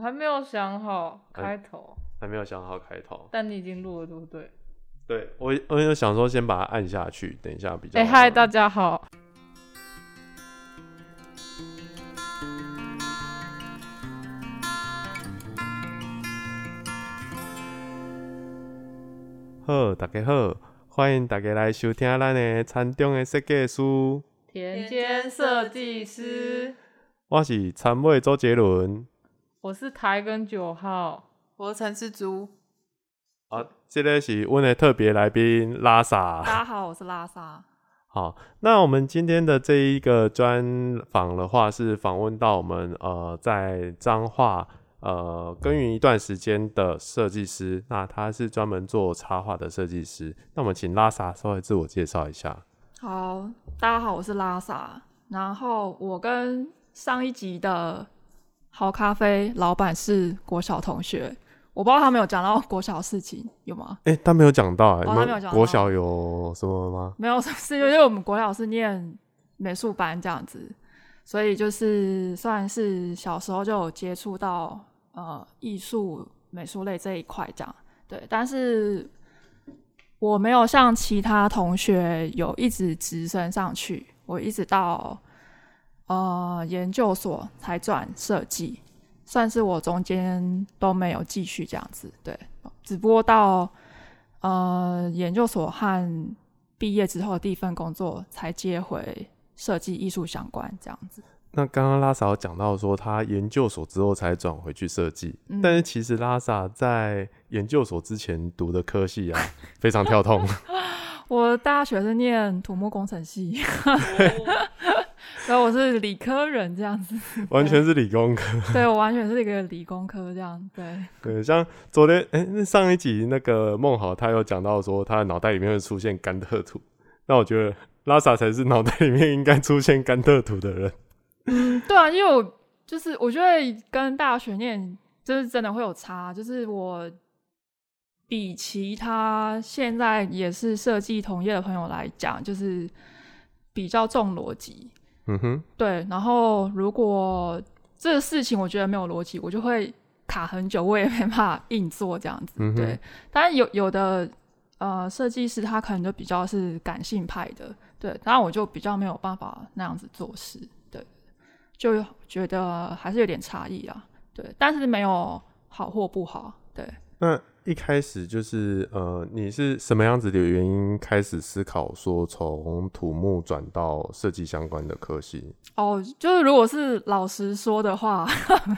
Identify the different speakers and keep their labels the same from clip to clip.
Speaker 1: 我还没有想好
Speaker 2: 哎
Speaker 1: 开头，
Speaker 2: 还没有想好开头。
Speaker 1: 但你已经录了，对不对？
Speaker 2: 对我，我有想说先把它按下去，等一下比较。
Speaker 1: 哎、嗨，大家好，
Speaker 2: 好，大家好，欢迎大家来收听咱的餐中的设计师，
Speaker 1: 田间设计师，
Speaker 2: 我是参委周杰伦。
Speaker 1: 我是台根九号，
Speaker 3: 我是陈世珠。
Speaker 2: 啊，这个是我的特别来宾拉萨。
Speaker 3: 大家好，我是拉萨。
Speaker 2: 好，那我们今天的这一个专访的话，是访问到我们呃在彰化呃耕耘一段时间的设计师，那他是专门做插画的设计师。那我们请拉萨稍微自我介绍一下。
Speaker 3: 好，大家好，我是拉萨。然后我跟上一集的好咖啡老板是国小同学，我不知道他们有讲到国小事情有吗？
Speaker 2: 哎、他没有讲到、欸，
Speaker 3: 哦
Speaker 2: 你
Speaker 3: 他没有讲到
Speaker 2: 们国小有什么吗？
Speaker 3: 没有，是因为我们国小是念美术班这样子，所以就是算是小时候就有接触到呃艺术美术类这一块这样。对，但是我没有像其他同学有一直直升上去，我一直到呃研究所才转设计，算是我中间都没有继续这样子。对，只不过到呃研究所和毕业之后的第一份工作才接回设计艺术相关这样子。
Speaker 2: 那刚刚拉萨有讲到说，他研究所之后才转回去设计，
Speaker 3: 嗯
Speaker 2: 但是其实拉萨在研究所之前读的科系啊，非常跳痛。
Speaker 3: 我大学是念土木工程系，所以我是理科人这样子。
Speaker 2: 完全是理工科。
Speaker 3: 对我完全是一个理工科这样。对，
Speaker 2: 对，像昨天哎、那上一集那个孟豪他有讲到说，他的脑袋里面会出现甘特图，那我觉得拉萨才是脑袋里面应该出现甘特图的人。
Speaker 3: 嗯，对啊，因为我就是我觉得跟大学念就是真的会有差，就是我比其他现在也是设计同业的朋友来讲，就是比较重逻辑。
Speaker 2: 嗯哼，
Speaker 3: 对，然后如果这个事情我觉得没有逻辑，我就会卡很久，我也没办法硬做这样子。
Speaker 2: 嗯哼
Speaker 3: 对，当然有有的呃设计师他可能就比较是感性派的，对，当然我就比较没有办法那样子做事，对，就觉得还是有点差异啊，对，但是没有好或不好，对。
Speaker 2: 那一开始就是呃，你是什么样子的原因开始思考说从土木转到设计相关的科系？
Speaker 3: 哦，就是如果是老实说的话，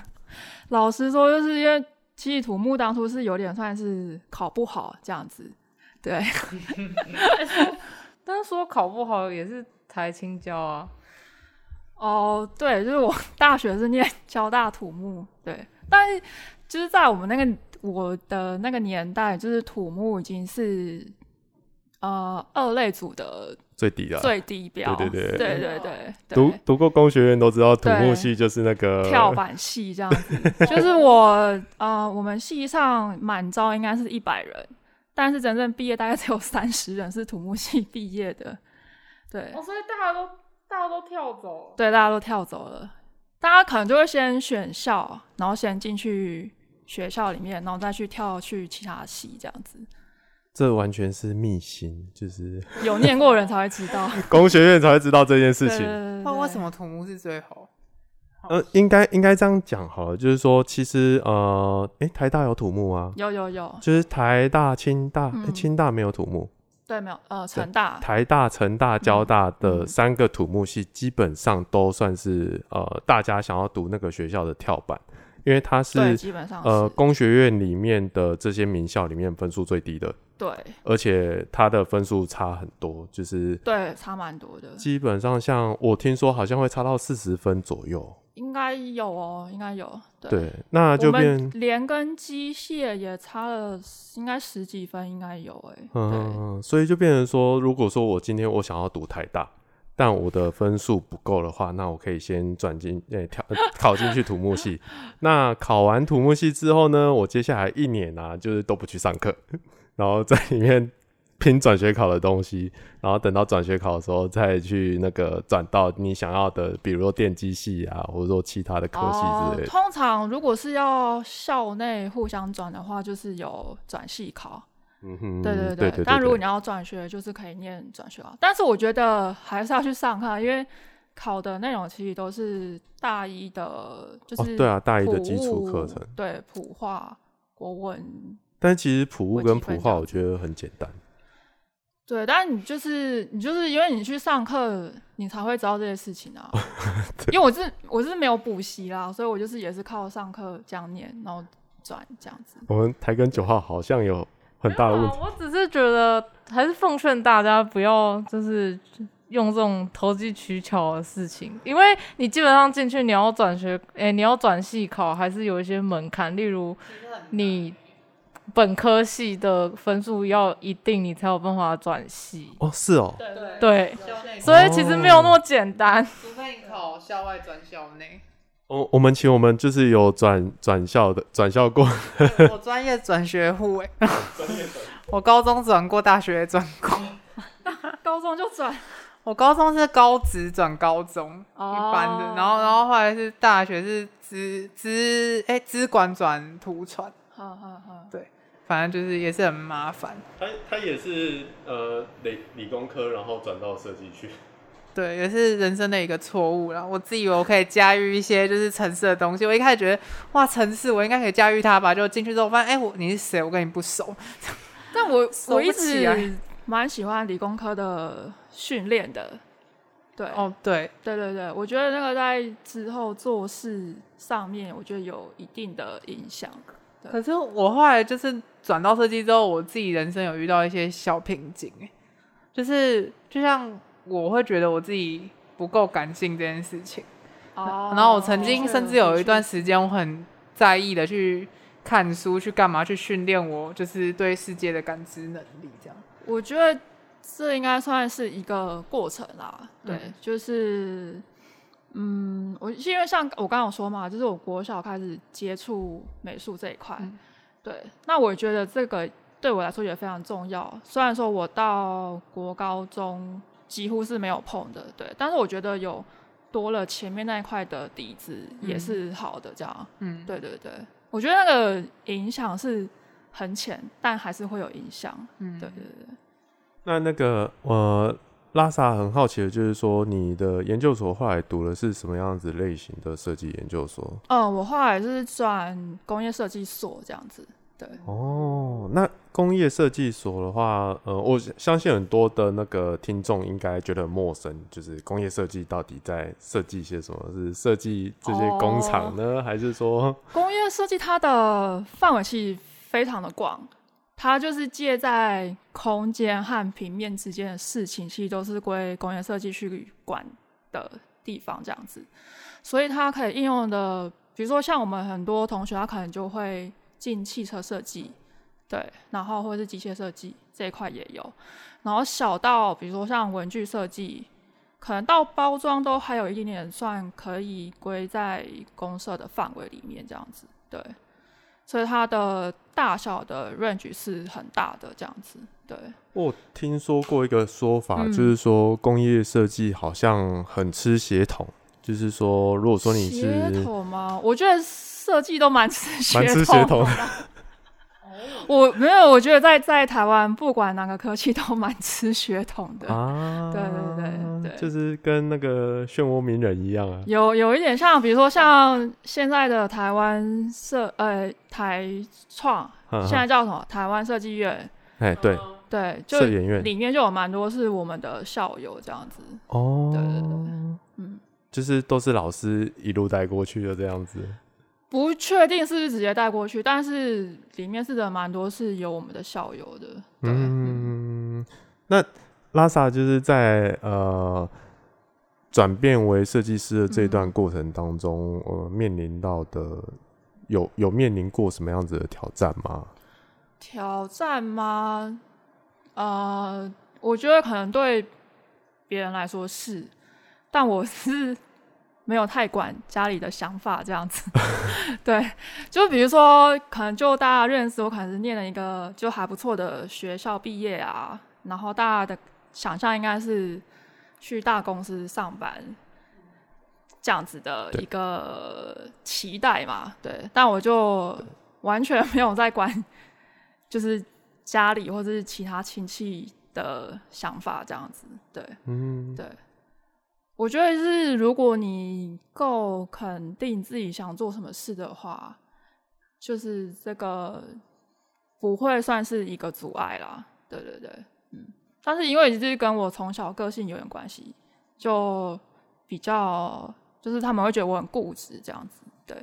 Speaker 3: 老实说，就是因为其实土木当初是有点算是考不好这样子，对，
Speaker 1: 但是说考不好也是台青交啊，
Speaker 3: 哦，对，就是我大学是念 交大土木，对，但是就是在我们那个我的那个年代，就是土木已经是呃二类组的
Speaker 2: 最低的啊、
Speaker 3: 最低标，
Speaker 2: 对对对。
Speaker 3: 对对对
Speaker 2: 读读过工学院都知道，土木系就是那个
Speaker 3: 跳板系这样子，就是我呃，我们系上满招应该是一百人，但是真正毕业大概只有三十人是土木系毕业的，对。
Speaker 1: 哦，所以大家都大家都跳走了，
Speaker 3: 对，大家都跳走了，大家可能就会先选校，然后先进去学校里面，然后再去跳去其他系这样子，
Speaker 2: 这完全是秘辛，就是
Speaker 3: 有念过的人才会知道。
Speaker 2: 工学院才会知道这件事情。
Speaker 1: 那为什
Speaker 3: 么？
Speaker 1: 土木是最好？
Speaker 2: 呃，应该应该这样讲好了，就是说，其实呃，诶，台大有土木啊，
Speaker 3: 有有有，
Speaker 2: 就是台大、清大，清大没有土木，
Speaker 3: 对，没有呃，成大。
Speaker 2: 台大、成大、交大的
Speaker 3: 嗯
Speaker 2: 三个土木系基本上都算是呃大家想要读那个学校的跳板，因为它
Speaker 3: 对，
Speaker 2: 是
Speaker 3: 基本上
Speaker 2: 呃工学院里面的这些名校里面分数最低的，
Speaker 3: 对
Speaker 2: 而且它的分数差很多，就是
Speaker 3: 对，差蛮多的。
Speaker 2: 基本上像我听说好像会差到四十分左右，
Speaker 3: 应该有哦，应该有。对，
Speaker 2: 对，那就变
Speaker 3: 连跟机械也差了，应该十几分，应该有哎。对，
Speaker 2: 嗯，所以就变成说，如果说我今天我想要读台大，但我的分数不够的话，那我可以先转进诶、跳 考进去土木系。那考完土木系之后呢，我接下来一年啊，就是都不去上课，然后在里面拼转学考的东西，然后等到转学考的时候再去那个转到你想要的，比如说电机系啊，或者说其他的科系之类的。
Speaker 3: 通常如果是要校内互相转的话，就是有转系考。嗯哼，对对对。但如果你要转学，就是可以念转学啊。但是我觉得还是要去上课，因为考的内容其实都是大一的，就是
Speaker 2: 对啊，大一的基础课程，
Speaker 3: 对普化、国文。
Speaker 2: 但其实普物跟普化，我觉得很简单。
Speaker 3: 对，但你就是你就是因为你去上课，你才会知道这些事情啊。因为我是我是没有补习啦，所以我就是也是靠上课这样念，然后转这样子。
Speaker 2: 我们台跟九号好像有很大的问题。
Speaker 1: 我只是觉得还是奉劝大家不要就是用这种投机取巧的事情，因为你基本上进去你要转学，哎，你要转系考还是有一些门槛，例如你。本科系的分数要一定，你才有办法转系。
Speaker 2: 哦，是哦。
Speaker 1: 对对。所以其实没有那么简单。
Speaker 4: 除非你考校外转校内。
Speaker 2: 我我们请我们就是有转转校的转校过。
Speaker 4: 我专业转学户哎。我高中转过，大学转过。
Speaker 3: 高中就转。
Speaker 4: 我高中是高职转高中一般的，然后然后后来是大学是资资哎资管转图传。好好好。对。反正就是也是很麻烦。
Speaker 2: 他他也是呃理理工科，然后转到设计去。
Speaker 4: 对，也是人生的一个错误了。我自以为我可以驾驭一些就是城市的东西，我一开始觉得哇，城市我应该可以驾驭它吧。就进去之后发现，哎，我你是谁？我跟你不熟。
Speaker 3: 但我我一直 蛮喜欢理工科的训练的。对，
Speaker 4: 哦，对，
Speaker 3: 对对对，我觉得那个在之后做事上面，我觉得有一定的影响。
Speaker 4: 可是我后来就是转到设计之后，我自己人生有遇到一些小瓶颈，就是就像我会觉得我自己不够感性这件事情，哦，然后我曾经甚至有一段时间我很在意的去看书去干嘛去训练我就是对世界的感知能力，这样。
Speaker 3: 我觉得这应该算是一个过程啦，对，就是。嗯，我是因为像我刚刚有说嘛，就是我国小开始接触美术这一块，对，那我觉得这个对我来说也非常重要。虽然说我到国高中几乎是没有碰的，对，但是我觉得有多了前面那一块的底子也是好的，这样，嗯，对对对，我觉得那个影响是很浅，但还是会有影响，嗯，对对对。
Speaker 2: 那那个我。拉萨很好奇的就是说，你的研究所后来读的是什么样子类型的设计研究所？
Speaker 3: 嗯，我后来是转工业设计所这样子。对。
Speaker 2: 哦，那工业设计所的话，呃，我相信很多的那个听众应该觉得很陌生，就是工业设计到底在设计些什么？是设计这些工厂呢，还是说
Speaker 3: 工业设计它的范围其实非常的广？它就是借在空间和平面之间的事情，其实都是归工业设计去管的地方，这样子。所以它可以应用的，比如说像我们很多同学，他可能就会进汽车设计，对，然后或者是机械设计这一块也有。然后小到比如说像文具设计，可能到包装都还有一点点算可以归在公社的范围里面，这样子，对。所以它的大小的 range 是很大的，这样子。对，
Speaker 2: 我听说过一个说法，就是说工业设计好像很吃血统，就是说，如果说你是
Speaker 3: 血统吗？我觉得设计都蛮吃血
Speaker 2: 统。
Speaker 3: 我没有，我觉得在在台湾，不管哪个科技都蛮吃血统的啊。对对对对，
Speaker 2: 就是跟那个漩涡鸣人一样啊。
Speaker 3: 有有一点像，比如说像现在的台湾设呃台创，现在叫什么台湾设计院？
Speaker 2: 哎，对
Speaker 3: 对，就里面就有蛮多是我们的校友这样子。哦，对对对，
Speaker 2: 嗯，就是都是老师一路带过去的这样子。
Speaker 3: 不确定是不是直接带过去，但是里面是的蛮多是有我们的校友的。嗯，
Speaker 2: 那拉萨就是在呃转变为设计师的这段过程当中，呃，面临到的有有面临过什么样子的挑战吗？
Speaker 3: 挑战吗？呃，我觉得可能对别人来说是，但我是。没有太管家里的想法这样子，对，就比如说，可能就大家认识我，可能是念了一个就还不错的学校毕业啊，然后大家的想象应该是去大公司上班这样子的一个期待嘛，对。但我就完全没有在管，就是家里或者是其他亲戚的想法这样子，对。
Speaker 2: 嗯，
Speaker 3: 对，我觉得是如果你够肯定自己想做什么事的话，就是这个不会算是一个阻碍啦。对对对，嗯。但是因为就是跟我从小个性有点关系，就比较就是他们会觉得我很固执这样子。对，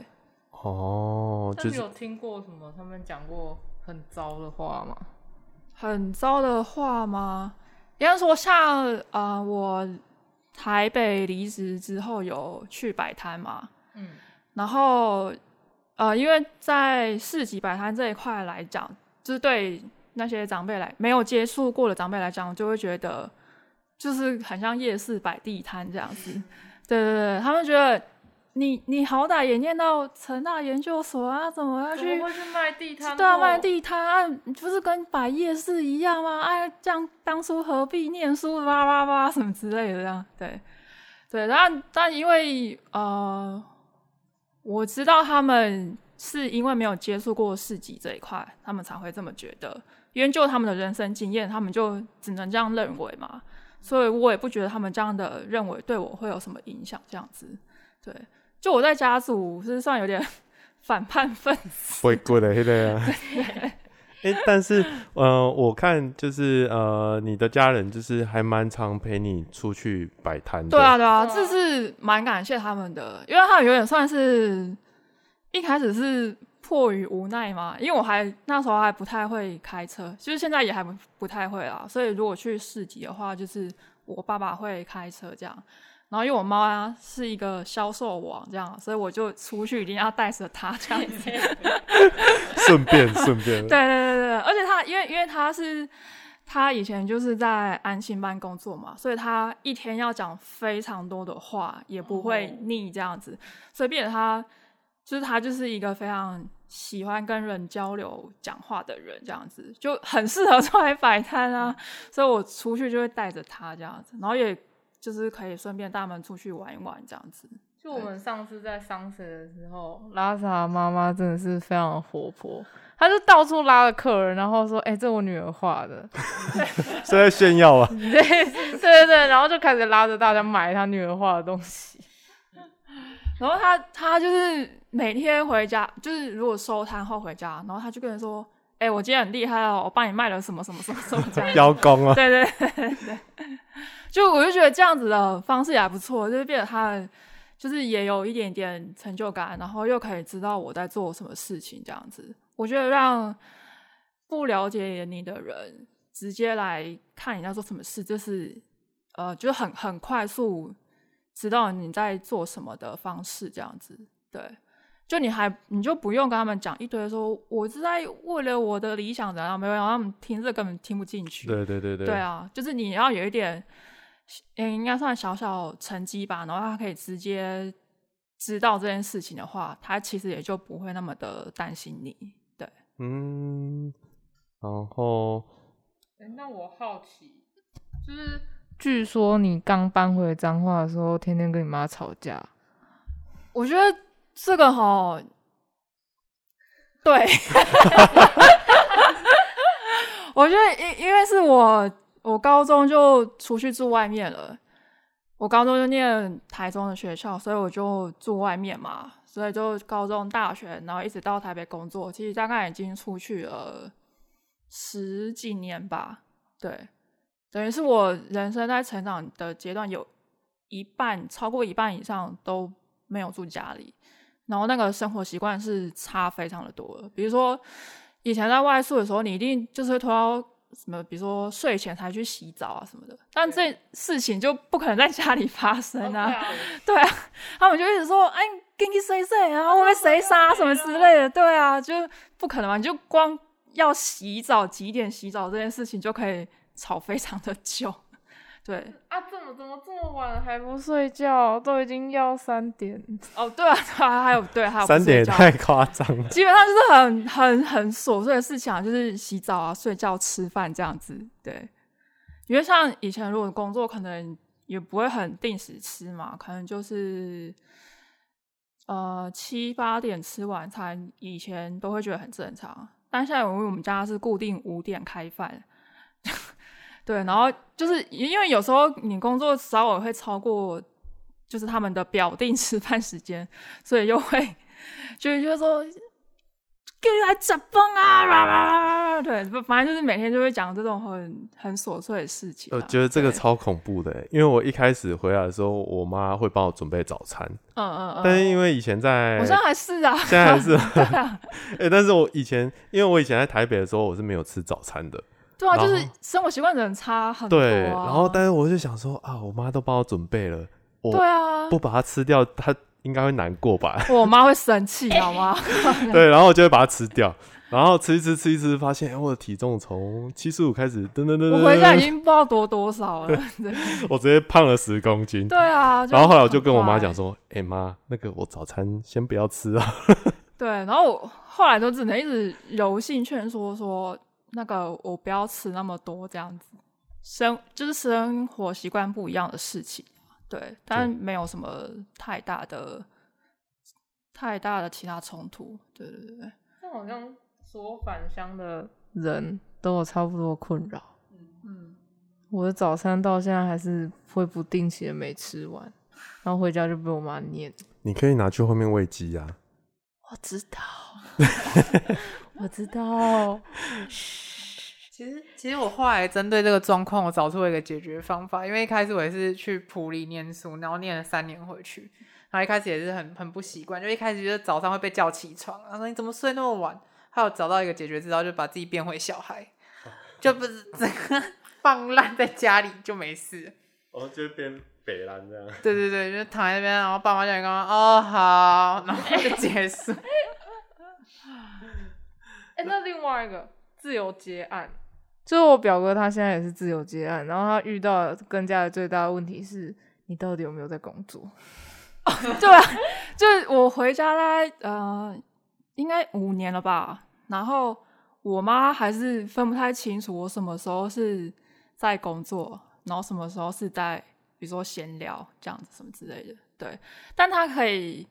Speaker 2: 哦，就是
Speaker 1: 那你有听过什么他们讲过很糟的话吗？
Speaker 3: 很糟的话吗？应该说像呃，我台北离职之后有去摆摊嘛，
Speaker 1: 嗯，
Speaker 3: 然后呃，因为在市集摆摊这一块来讲，就是对那些长辈来没有接触过的长辈来讲，就会觉得就是很像夜市摆地摊这样子。对对对，他们觉得你你好歹也念到成大研究所啊，怎么要去
Speaker 1: 会去卖地摊？
Speaker 3: 对啊，卖地摊啊，不是跟摆夜市一样吗？哎，这样当初何必念书哇哇哇什么之类的这样，对对，但但因为呃，我知道他们是因为没有接触过市集这一块，他们才会这么觉得。因为就他们的人生经验，他们就只能这样认为嘛，所以我也不觉得他们这样的认为对我会有什么影响。这样子，对，就我在家族是算有点 反叛分子。
Speaker 2: 会过的，对啊。哎、但是呃，我看就是呃，你的家人就是还蛮常陪你出去摆摊的。
Speaker 3: 对啊，对啊，
Speaker 1: 对啊
Speaker 3: 这是蛮感谢他们的，因为他们有点算是一开始是迫于无奈嘛，因为我还那时候还不太会开车，就是现在也还不不太会啦，所以如果去市集的话，就是我爸爸会开车这样。然后因为我妈是一个销售网这样，所以我就出去一定要带着她这样子。
Speaker 2: 顺便 顺便。
Speaker 3: 对对对对，而且他因为因为他是他以前就是在安心班工作嘛，所以他一天要讲非常多的话，也不会腻这样子，所以变得他就是他就是一个非常喜欢跟人交流、讲话的人，这样子就很适合出来摆摊啊。所以我出去就会带着他这样子，然后也就是可以顺便带他们出去玩一玩这样子。
Speaker 1: 就我们上次在商水的时候，拉萨妈妈真的是非常活泼，她就到处拉着客人，然后说：“哎、这我女儿画的。
Speaker 2: 是在炫耀啊。
Speaker 1: 对”对对对，然后就开始拉着大家买她女儿画的东西。
Speaker 3: 然后她她就是每天回家，就是如果收摊后回家，然后她就跟人说：“哎、我今天很厉害哦，我帮你卖了什么什么什么什么这样。
Speaker 2: 邀功啊，
Speaker 3: 对对对对对，就我就觉得这样子的方式也还不错，就是变得他就是也有一点点成就感，然后又可以知道我在做什么事情，这样子，我觉得让不了解你的人直接来看你在做什么事，就是呃，就是很很快速知道你在做什么的方式，这样子，对。就你还你就不用跟他们讲一堆说我是在为了我的理想怎样，没有让他们听这根本听不进去。
Speaker 2: 对对对对。
Speaker 3: 对啊，就是你要有一点，嗯，应该算小小成绩吧，然后他可以直接知道这件事情的话，他其实也就不会那么的担心你。对，
Speaker 2: 嗯，然后
Speaker 1: 哎、那我好奇，就是据说你刚搬回彰化的时候，天天跟你妈吵架。
Speaker 3: 我觉得这个哈，对，我觉得因因为是我我高中就出去住外面了，我高中就念台中的学校，所以我就住外面嘛，所以就高中、大学，然后一直到台北工作，其实大概已经出去了十几年吧，对，等于是我人生在成长的阶段有一半超过一半以上都没有住家里，然后那个生活习惯是差非常的多的。比如说以前在外宿的时候，你一定就是会拖到什么，比如说睡前才去洗澡啊什么的，但这事情就不可能在家里发生啊。对啊，他们就一直说，哎，给你谁谁啊，会被谁杀什么之类的。对啊，就不可能嘛，你就光要洗澡几点洗澡这件事情就可以吵非常的久。对，
Speaker 1: 啊，怎么怎么这么晚了还不睡觉？都已经要三点。
Speaker 3: 哦，对啊，对啊，还有对，还有
Speaker 2: 三点也太夸张了。
Speaker 3: 基本上就是很很很琐碎的事情啊，就是洗澡啊、睡觉、吃饭这样子。对，因为像以前如果工作可能也不会很定时吃嘛，可能就是呃七八点吃晚餐，以前都会觉得很正常。但现在因为我们家是固定五点开饭，对，然后就是因为有时候你工作稍微会超过，就是他们的表定 吃饭时间，所以又会就就说。给你来吃饭啊！对，反正就是每天就会讲这种很很琐碎的事情。
Speaker 2: 我觉得这个超恐怖的，因为我一开始回来的时候，我妈会帮我准备早餐。
Speaker 3: 嗯嗯嗯。
Speaker 2: 但是因为以前在，
Speaker 3: 我现在还是啊，
Speaker 2: 现在还是。哎，但是我以前，因为我以前在台北的时候，我是没有吃早餐的。
Speaker 3: 对啊，就是生活习惯很差很多。
Speaker 2: 对，然后但是我就想说啊，我妈都帮我准备了，我
Speaker 3: 对啊，
Speaker 2: 不把它吃掉，她应该会难过吧？
Speaker 3: 我妈会生气，好吗？
Speaker 2: 对，然后我就会把它吃掉。然后吃一吃吃一吃，发现我的体重从七十五开始，噔噔噔，
Speaker 3: 我回家已经不知道多多少了。
Speaker 2: 我直接胖了十公斤。
Speaker 3: 对啊。
Speaker 2: 然后后来我就跟我妈讲说：“哎妈，那个我早餐先不要吃啊。”
Speaker 3: 对，然后我后来都只能一直柔性劝说说：“那个我不要吃那么多，这样子生就是生活习惯不一样的事情。”对，但没有什么太大的太大的其他冲突。对对对，
Speaker 1: 那好像。所有返乡的人都有差不多困扰。嗯，我的早餐到现在还是会不定期的没吃完，然后回家就被我妈念。
Speaker 2: 你可以拿去后面喂鸡呀。
Speaker 1: 我知道，我知道。
Speaker 4: 其实，其实我后来针对这个状况，我找出了一个解决方法。因为一开始我也是去普里念书，然后念了三年回去，然后一开始也是很很不习惯，就一开始觉得早上会被叫起床，然后说你怎么睡那么晚？还有找到一个解决之道，就把自己变回小孩，就不是整个 放烂在家里就没事。
Speaker 2: 哦，就变北蓝这样。
Speaker 4: 对对对，就躺在那边，然后爸妈叫你干嘛？哦，好，然后就结束。
Speaker 1: 哎，那另外一个自由接案，就是我表哥他现在也是自由接案，然后他遇到更加的最大的问题是，你到底有没有在工作？
Speaker 3: 对啊，就是我回家概呃。应该五年了吧，然后我妈还是分不太清楚我什么时候是在工作，然后什么时候是在比如说闲聊这样子什么之类的。对，但她可以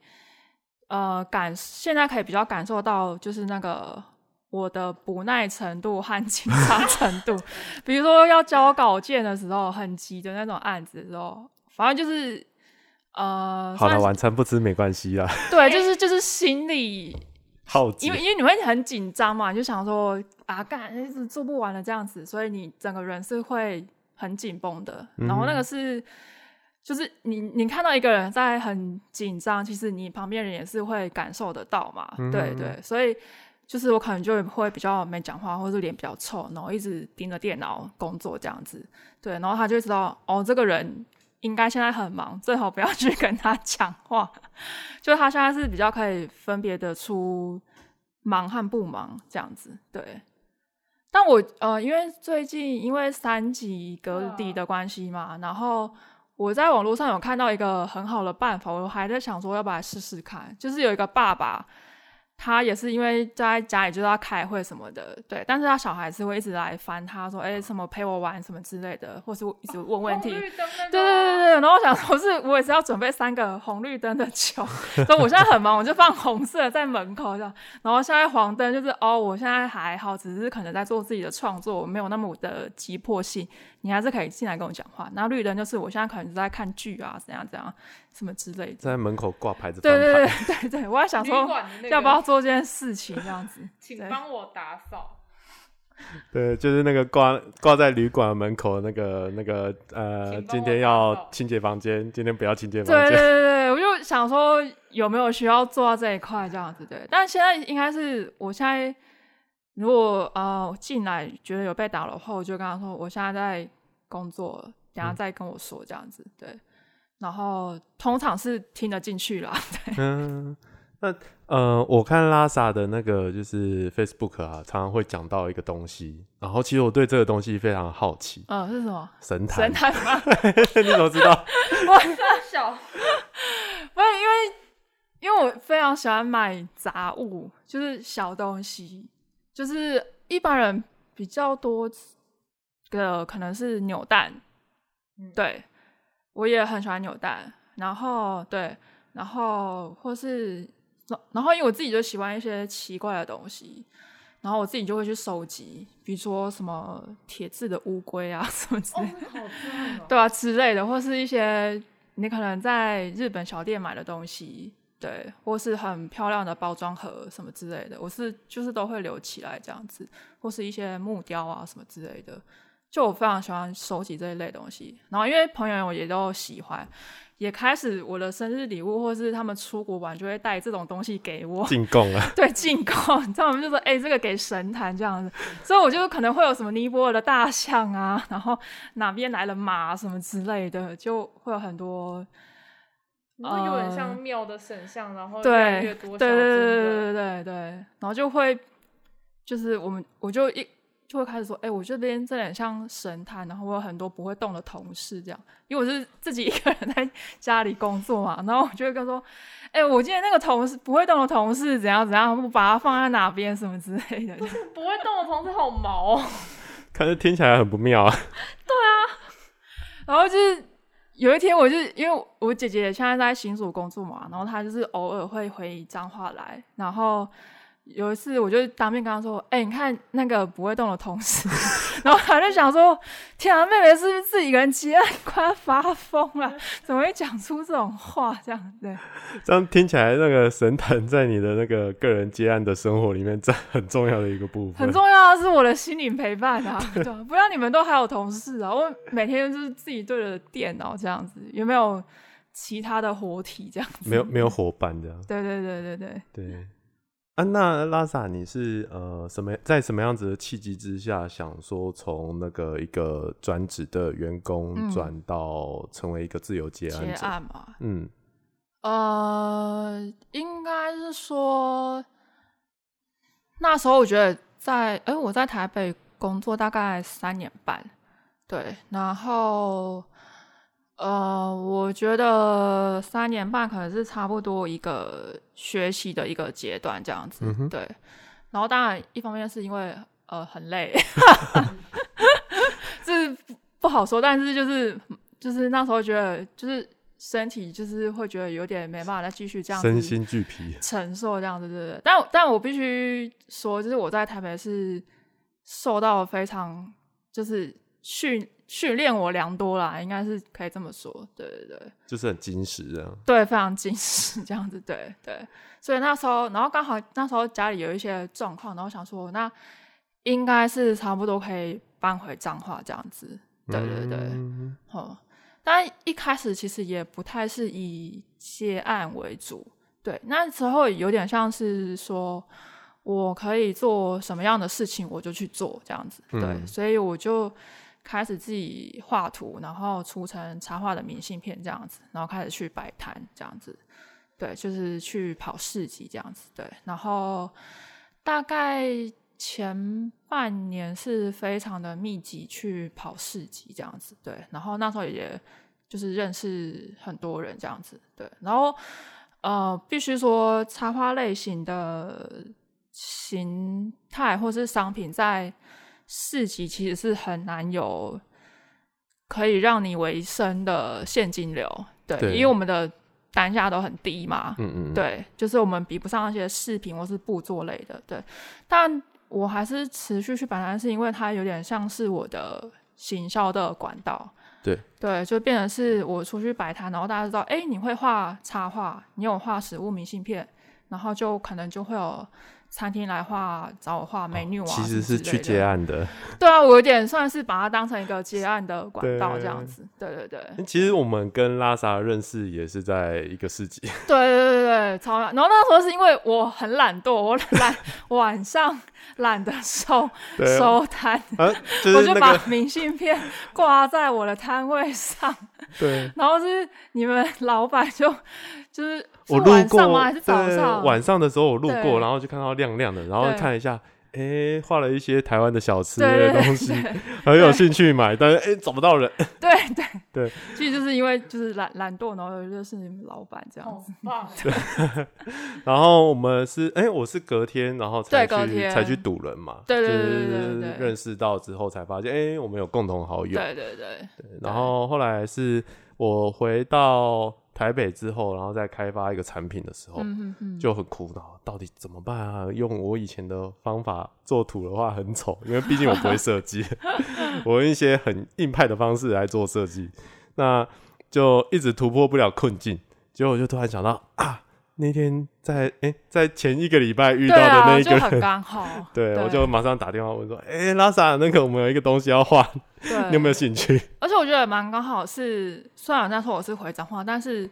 Speaker 3: 呃感现在可以比较感受到就是那个我的不耐程度和紧张程度，比如说要交稿件的时候很急的那种案子的时候，反正就是呃，
Speaker 2: 好了，晚餐不吃没关系啦。
Speaker 3: 对，就是就是心里好。
Speaker 2: 因
Speaker 3: 为因为你会很紧张嘛，就想说啊，干一直做不完了这样子，所以你整个人是会很紧绷的。然后那个是，就是你你看到一个人在很紧张，其实你旁边人也是会感受得到嘛。对对，所以就是我可能就会比较没讲话，或者脸比较臭，然后一直盯着电脑工作这样子。对，然后他就知道哦，这个人。应该现在很忙，最好不要去跟他讲话。就他现在是比较可以分别的出忙和不忙这样子，对。但我呃，因为最近因为三级隔离的关系嘛，然后我在网络上有看到一个很好的办法，我还在想说要不要试试看，就是有一个爸爸。他也是因为在家里就是要开会什么的，对，但是他小孩是会一直来烦他说，哎，什么陪我玩什么之类的，或是一直问问题。对对对对，然后我想说，是我也是要准备三个红绿灯的球，所以我现在很忙，我就放红色在门口这样，然后现在黄灯就是哦，我现在还好，只是可能在做自己的创作，没有那么的急迫性。你还是可以进来跟我讲话。那绿灯就是我现在可能是在看剧啊，怎样怎样，什么之类的。
Speaker 2: 在门口挂牌子。
Speaker 3: 对对对对对，我还想说要不要做这件事情，这样子。
Speaker 1: 请帮我打扫。
Speaker 2: 对，就是那个挂挂在旅馆门口那个那个呃，今天要清洁房间，今天不要清洁房间。
Speaker 3: 对对对对，我就想说有没有需要做到这一块这样子对。但现在应该是我现在。如果呃进来觉得有被打的话，我就跟他说我现在在工作，等下再跟我说这样子，对。然后通常是听得进去啦。
Speaker 2: 嗯，那呃，我看拉萨的那个就是 Facebook 啊，常常会讲到一个东西，然后其实我对这个东西非常好奇。
Speaker 3: 嗯，是什么？
Speaker 1: 神
Speaker 2: 坛？神
Speaker 3: 坛吗？
Speaker 2: 你怎么知道？
Speaker 3: 我小，不是因为因为我非常喜欢买杂物，就是小东西。就是一般人比较多，的可能是扭蛋，
Speaker 1: 嗯
Speaker 3: 对我也很喜欢扭蛋。然后对，然后或是然后因为我自己就喜欢一些奇怪的东西，然后我自己就会去收集，比如说什么铁质的乌龟啊 什么之类！对啊之类的，或是一些你可能在日本小店买的东西，对，或是很漂亮的包装盒什么之类的，我是就是都会留起来这样子，或是一些木雕啊什么之类的，就我非常喜欢收集这一类东西。然后因为朋友也都喜欢，也开始我的生日礼物或是他们出国玩就会带这种东西给我，
Speaker 2: 进贡啊，
Speaker 3: 对进贡，他们就说：“哎、这个给神坛这样子。”所以我就可能会有什么尼泊尔的大象啊，然后哪边来了马什么之类的，就会有很多
Speaker 1: 你说有点像庙的神像，然后越
Speaker 3: 对
Speaker 1: 来越多
Speaker 3: 对对对对对对对，然后就会就是我们我就一就会开始说，哎、我这边这点像神坛，然后我有很多不会动的同事这样，因为我是 自己一个人在家里工作嘛，然后我就会跟他说，哎、我今天那个同事不会动的同事怎样怎样，我把它放在哪边什么之类的，
Speaker 1: 不会动的同事好毛哦。
Speaker 2: 看着听起来很不妙 啊。
Speaker 3: 然后就是有一天，我就因为我姐姐现在在新竹工作嘛，然后她就是偶尔会回彰化来，然后有一次我就当面跟他说：“哎、你看那个不会动的同事。”然后他就想说：“天啊，妹妹是不是自己一个人接案，发疯了？怎么会讲出这种话？这样对
Speaker 2: 这样听起来，那个神坛在你的那个个人接案的生活里面占很重要的一个部分。
Speaker 3: 很重要的是我的心灵陪伴啊，对啊，不然你们都还有同事啊，我每天就是自己对着电脑这样子，有没有其他的活体这样子？
Speaker 2: 没有没有伙伴这样。
Speaker 3: 对对对对对。
Speaker 2: 对啊，那拉萨你是呃什么在什么样子的契机之下，想说从那个一个专职的员工
Speaker 3: 嗯。
Speaker 2: 转到成为一个自由接案
Speaker 3: 结
Speaker 2: 者？
Speaker 3: 案嘛，
Speaker 2: 嗯。
Speaker 3: 呃，应该是说那时候我觉得在，哎、我在台北工作大概三年半，对，然后呃，我觉得三年半可能是差不多一个学习的一个阶段这样子，
Speaker 2: 嗯
Speaker 3: 对，然后当然一方面是因为呃很累，这不不好说，但是就是就是那时候觉得就是身体就是会觉得有点没办法再继续这样子
Speaker 2: 身心俱疲。
Speaker 3: 承受这样子，对对对。但但我必须说，就是我在台北是受到非常就是训训练我良多啦，应该是可以这么说。对对对，
Speaker 2: 就是很矜持这样。
Speaker 3: 对，非常矜持这样子，对对。所以那时候，然后刚好那时候家里有一些状况，然后想说，那应该是差不多可以搬回彰化这样子。对对对。
Speaker 2: 嗯
Speaker 3: 哦，但一开始其实也不太是以接案为主，对，那时候有点像是说我可以做什么样的事情我就去做这样子，对，
Speaker 2: 嗯
Speaker 3: 所以我就开始自己画图，然后出成插画的明信片这样子，然后开始去摆摊这样子，对，就是去跑市集这样子，对，然后大概前半年是非常的密集去跑市集这样子，对，然后那时候也就是认识很多人这样子，对，然后呃，必须说插花类型的形态或是商品在市集其实是很难有可以让你维生的现金流，对，
Speaker 2: 对
Speaker 3: 因为我们的单价都很低嘛，
Speaker 2: 嗯嗯，
Speaker 3: 对，就是我们比不上那些饰品或是布做类的，对。但我还是持续去摆摊，是因为它有点像是我的行销的管道。
Speaker 2: 对
Speaker 3: 对，就变成是我出去摆摊，然后大家知道，哎，你会画插画，你有画实物明信片，然后就可能就会有餐厅来画，找我画美女啊、
Speaker 2: 其实是去接。案的。
Speaker 3: 对啊，我有点算是把它当成一个接案的管道
Speaker 2: 对
Speaker 3: 这样子。对对对。
Speaker 2: 其实我们跟拉萨认识也是在一个市集，
Speaker 3: 对对对对，超懒。然后那时候是因为我很懒惰，我懒晚上懒得收 收摊，
Speaker 2: 啊，就
Speaker 3: 我就把明信片挂在我的摊位上。
Speaker 2: 对，
Speaker 3: 然后是你们老板就就是是
Speaker 2: 我路过
Speaker 3: 晚上吗？还是早
Speaker 2: 对
Speaker 3: 上？
Speaker 2: 晚上的时候我路过，然后就看到亮亮的，然后看一下，哎画了一些台湾的小吃的东西，很有兴趣买，但是哎找不到人。
Speaker 3: 对对
Speaker 2: 对，
Speaker 3: 其实就是因为就是懒懒惰，然后有认识你们老板这样子。
Speaker 1: 对！
Speaker 2: 然后我们是哎我是隔天然后才去才去堵人嘛，
Speaker 3: 对对对
Speaker 2: 就是
Speaker 3: 对对对
Speaker 2: 认识到之后才发现哎我们有共同好友，
Speaker 3: 对对对，
Speaker 2: 然后后来是我回到台北之后，然后再开发一个产品的时候，
Speaker 3: 嗯哼哼，
Speaker 2: 就很苦恼，到底怎么办啊？用我以前的方法做图的话很丑，因为毕竟我不会设计，我用一些很硬派的方式来做设计，那就一直突破不了困境。结果我就突然想到啊，那天在哎、在前一个礼拜遇到
Speaker 3: 对
Speaker 2: 的那
Speaker 3: 啊，
Speaker 2: 一个
Speaker 3: 就很
Speaker 2: 人，
Speaker 3: 刚好。
Speaker 2: 对我就马上打电话问说，哎、拉萨那个我们有一个东西要
Speaker 3: 换，
Speaker 2: 你有没有兴趣？
Speaker 3: 而且我觉得蛮刚好是，虽然那时候我是回彰化，但是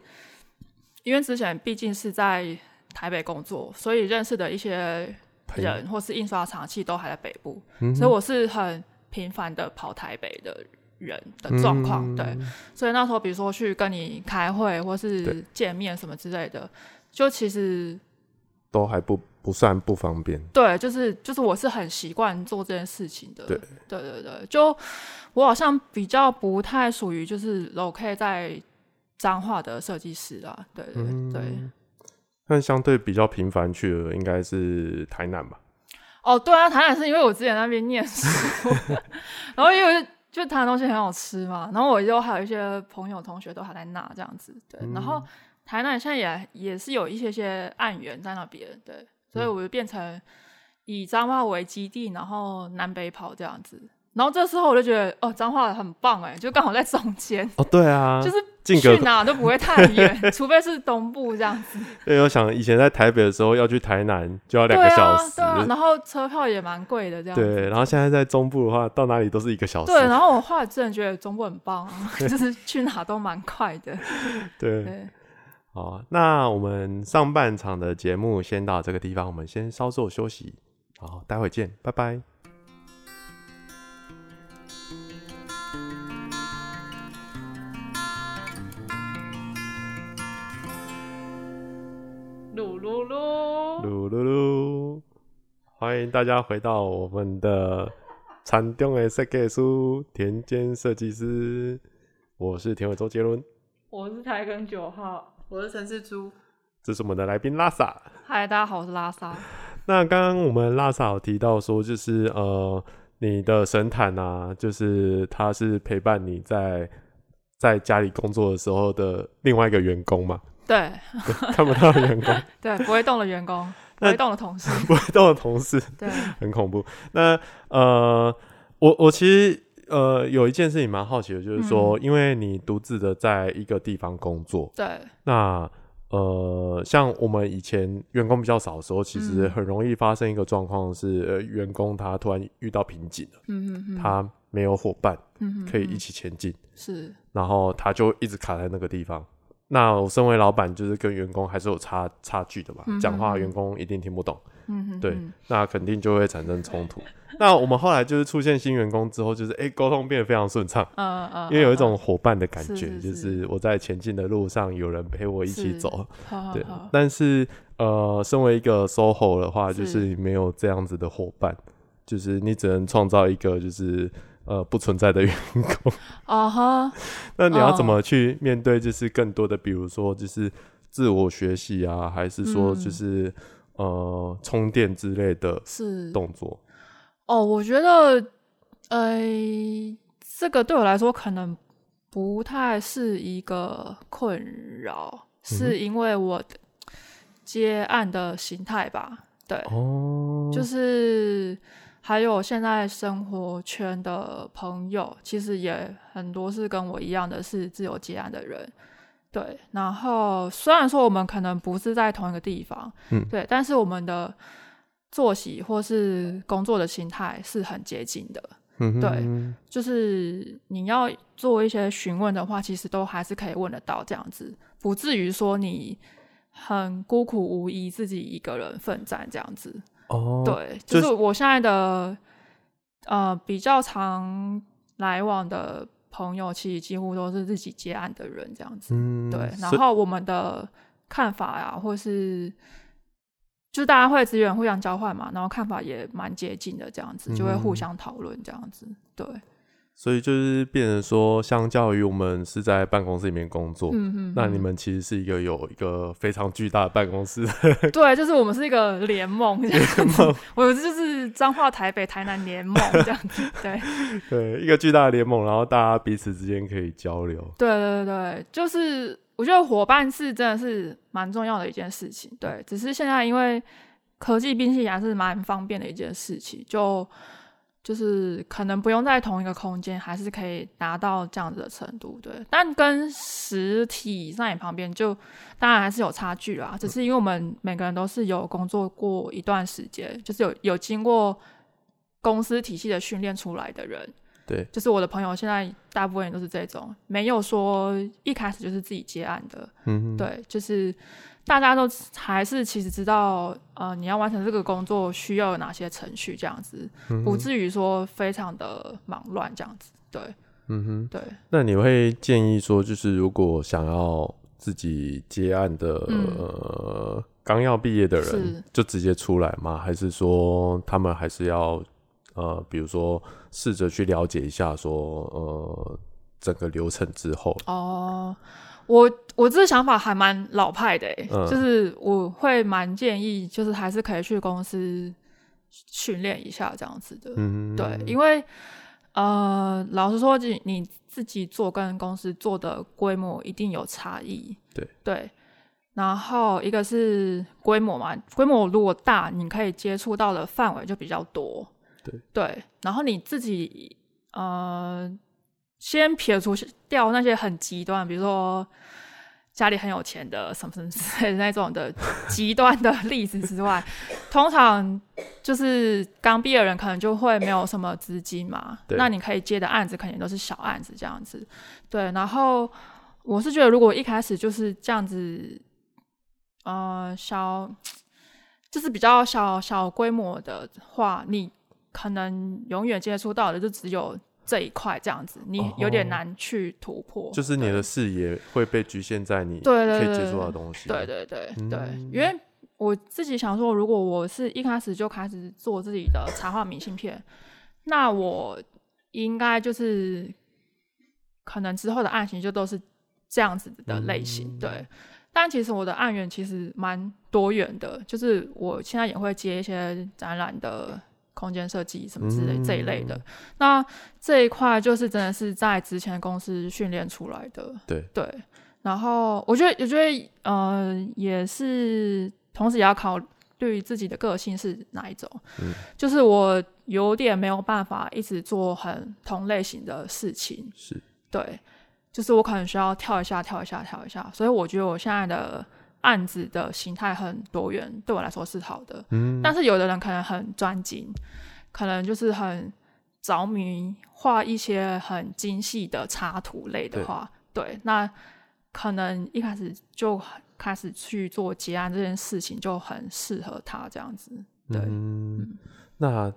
Speaker 3: 因为之前毕竟是在台北工作，所以认识的一些人或是印刷厂，其实都还在北部，
Speaker 2: 嗯
Speaker 3: 所以我是很频繁的跑台北的人的状况。
Speaker 2: 嗯
Speaker 3: 对，所以那时候比如说去跟你开会或是见面什么之类的，就其实
Speaker 2: 都还不不算不方便。
Speaker 3: 对，就是就是我是很习惯做这件事情的。
Speaker 2: 对
Speaker 3: 对对对，就我好像比较不太属于就是 locate 在彰化的设计师啦。对对对。
Speaker 2: 嗯但相对比较频繁去的应该是台南吧？
Speaker 3: 哦，对啊，台南是因为我之前在那边念书，然后因为就台南东西很好吃嘛，然后我就还有一些朋友同学都还在那这样子，对，然后台南现在也也是有一些些案源在那边，对，所以我就变成以彰化为基地，然后南北跑这样子。然后这时候我就觉得，哦，彰化很棒哎，就刚好在中间，
Speaker 2: 哦，对啊，
Speaker 3: 就是
Speaker 2: 进
Speaker 3: 去哪都不会太远，除非是东部这样子。
Speaker 2: 对，我想以前在台北的时候要去台南就要两个小时，，
Speaker 3: 啊对啊，然后车票也蛮贵的这样子。
Speaker 2: 对，然后现在在中部的话，到哪里都是一个小时。
Speaker 3: 对，然后我后来真的觉得中部很棒啊，就是去哪都蛮快的。
Speaker 2: 对
Speaker 3: 对，
Speaker 2: 好，那我们上半场的节目先到这个地方，我们先稍作休息，好，待会见，拜拜。
Speaker 1: 噜噜噜，
Speaker 2: 噜噜噜，欢迎大家回到我们的禅中的设计书田间设计师，我是田尾周杰伦，
Speaker 1: 我是台根九号。
Speaker 4: 我是陈世珠，
Speaker 2: 这是我们的来宾拉萨。
Speaker 3: 嗨，大家好，我是拉萨。
Speaker 2: 那刚刚我们拉萨有提到说，就是呃，你的神坛啊，就是他是陪伴你在在家里工作的时候的另外一个员工嘛，
Speaker 3: 对
Speaker 2: 看不到的员工，
Speaker 3: 对，不会动的员工，不
Speaker 2: 那
Speaker 3: 会动的同事。
Speaker 2: 不会动的同事，
Speaker 3: 对，
Speaker 2: 很恐怖。那呃，我我其实呃有一件事情蛮好奇的，就是说，因为你独自的在一个地方工作，
Speaker 3: 对，
Speaker 2: 那呃，像我们以前员工比较少的时候，其实
Speaker 3: 嗯。
Speaker 2: 很容易发生一个状况是，呃，员工他突然遇到瓶颈了，
Speaker 3: 嗯嗯嗯，
Speaker 2: 他没有伙伴
Speaker 3: 嗯
Speaker 2: 可以一起前进，
Speaker 3: 是，
Speaker 2: 然后他就一直卡在那个地方。那我身为老板，就是跟员工还是有差差距的嘛，
Speaker 3: 嗯
Speaker 2: 讲话员工一定听不懂，对
Speaker 3: 嗯嗯嗯
Speaker 2: 那肯定就会产生冲突。那我们后来就是出现新员工之后，就是哎，沟通变得非常顺畅，
Speaker 3: 嗯嗯，
Speaker 2: 因为有一
Speaker 3: 嗯
Speaker 2: 种伙伴的感觉，
Speaker 3: 是是
Speaker 2: 就是是我在前进的路上有人陪我一起走。对
Speaker 3: 好好好，
Speaker 2: 但是呃，身为一个 SOHO 的话，就是没有这样子的伙伴，就是你只能创造一个就是呃不存在的员工。
Speaker 3: 啊哈，
Speaker 2: 那你要怎
Speaker 3: 哦
Speaker 2: 么去面对？就是更多的，比如说就是自我学习啊，还是说
Speaker 3: 嗯
Speaker 2: 就是、呃充电之类的
Speaker 3: 是
Speaker 2: 动作？
Speaker 3: 哦，我觉得，呃，这个对我来说可能不太是一个困扰，
Speaker 2: 嗯
Speaker 3: 是因为我的接案的形态吧。对，
Speaker 2: 哦，
Speaker 3: 就是还有现在生活圈的朋友，其实也很多是跟我一样的是自由接案的人。对，然后虽然说我们可能不是在同一个地方，
Speaker 2: 嗯
Speaker 3: 对，但是我们的作息或是工作的心态是很接近的。
Speaker 2: 嗯
Speaker 3: 对就是你要做一些询问的话，其实都还是可以问得到，这样子不至于说你很孤苦无依，自己一个人奋战这样子。
Speaker 2: 哦，
Speaker 3: 对，
Speaker 2: 就
Speaker 3: 就是我现在的呃比较常来往的朋友，其实几乎都是自己接案的人这样子。
Speaker 2: 嗯，
Speaker 3: 对，然后我们的看法呀，或是就大家会资源互相交换嘛，然后看法也蛮接近的，这样子就会互
Speaker 2: 嗯
Speaker 3: 相讨论这样子。对，
Speaker 2: 所以就是变成说，相较于我们是在办公室里面工作，
Speaker 3: 嗯嗯，
Speaker 2: 那你
Speaker 3: 嗯
Speaker 2: 们其实是一个有一个非常巨大的办公室，
Speaker 3: 对，就是我们是一个联盟这样子，我们就是彰化、台北、台南联盟这样子。对，
Speaker 2: 对，一个巨大的联盟，然后大家彼此之间可以交流。
Speaker 3: 对对对对，就是我觉得伙伴是真的是蛮重要的一件事情。对，只是现在因为科技并且还是蛮方便的一件事情，就就是可能不用在同一个空间，还是可以达到这样子的程度。对，但跟实体在你旁边就当然还是有差距啦。只是因为我们每个人都是有工作过一段时间，就是有有经过公司体系的训练出来的人。
Speaker 2: 对，
Speaker 3: 就是我的朋友，现在大部分人都是这种，没有说一开始就是自己接案的。
Speaker 2: 嗯，
Speaker 3: 对，就是大家都还是其实知道，呃，你要完成这个工作需要有哪些程序，这样子，
Speaker 2: 嗯，
Speaker 3: 不至于说非常的忙乱这样子。对
Speaker 2: 嗯哼。
Speaker 3: 对，
Speaker 2: 那你会建议说，就是如果想要自己接案的，
Speaker 3: 嗯
Speaker 2: 呃，刚要毕业的人，就直接出来吗？还是说他们还是要，呃，比如说试着去了解一下说，呃，整个流程之后，
Speaker 3: 哦、我我这个想法还蛮老派的、欸，
Speaker 2: 嗯
Speaker 3: 就是我会蛮建议，就是还是可以去公司训练一下这样子的。
Speaker 2: 嗯，
Speaker 3: 对，因为呃，老实说，你你自己做跟公司做的规模一定有差异。
Speaker 2: 对
Speaker 3: 对，然后一个是规模嘛，规模如果大，你可以接触到的范围就比较多。
Speaker 2: 对
Speaker 3: 对，然后你自己呃，先撇除掉那些很极端，比如说。家里很有钱的什么什么之类的那种的极端的例子之外，通常就是刚毕业的人可能就会没有什么资金嘛，那你可以接的案子肯定都是小案子这样子，对。然后我是觉得，如果一开始就是这样子，呃，小就是比较小小规模的话，你可能永远接触到的就只有这一块这样子，你有点
Speaker 2: 哦
Speaker 3: 难去突破。
Speaker 2: 就是你的视野会被局限在你可以接触到的东西。
Speaker 3: 对对对对，
Speaker 2: 嗯
Speaker 3: 因为我自己想说，如果我是一开始就开始做自己的插画明信片，那我应该就是可能之后的案型就都是这样子的类型，
Speaker 2: 嗯
Speaker 3: 对。但其实我的案源其实蛮多元的，就是我现在也会接一些展览的空间设计什么之类、这一类的
Speaker 2: 嗯。
Speaker 3: 那这一块就是真的是在之前公司训练出来的，
Speaker 2: 对
Speaker 3: 对。然后我觉得，我觉得呃，也是同时也要考虑自己的个性是哪一种。
Speaker 2: 嗯
Speaker 3: 就是我有点没有办法一直做很同类型的事情，
Speaker 2: 是，
Speaker 3: 对，就是我可能需要跳一下，跳一下，跳一下。所以我觉得我现在的案子的形态很多元，对我来说是好的。
Speaker 2: 嗯，
Speaker 3: 但是有的人可能很专精，可能就是很着迷画一些很精细的插图类的话，对，那可能一开始就开始去做结案这件事情就很适合他这样子。对，嗯
Speaker 2: 嗯，那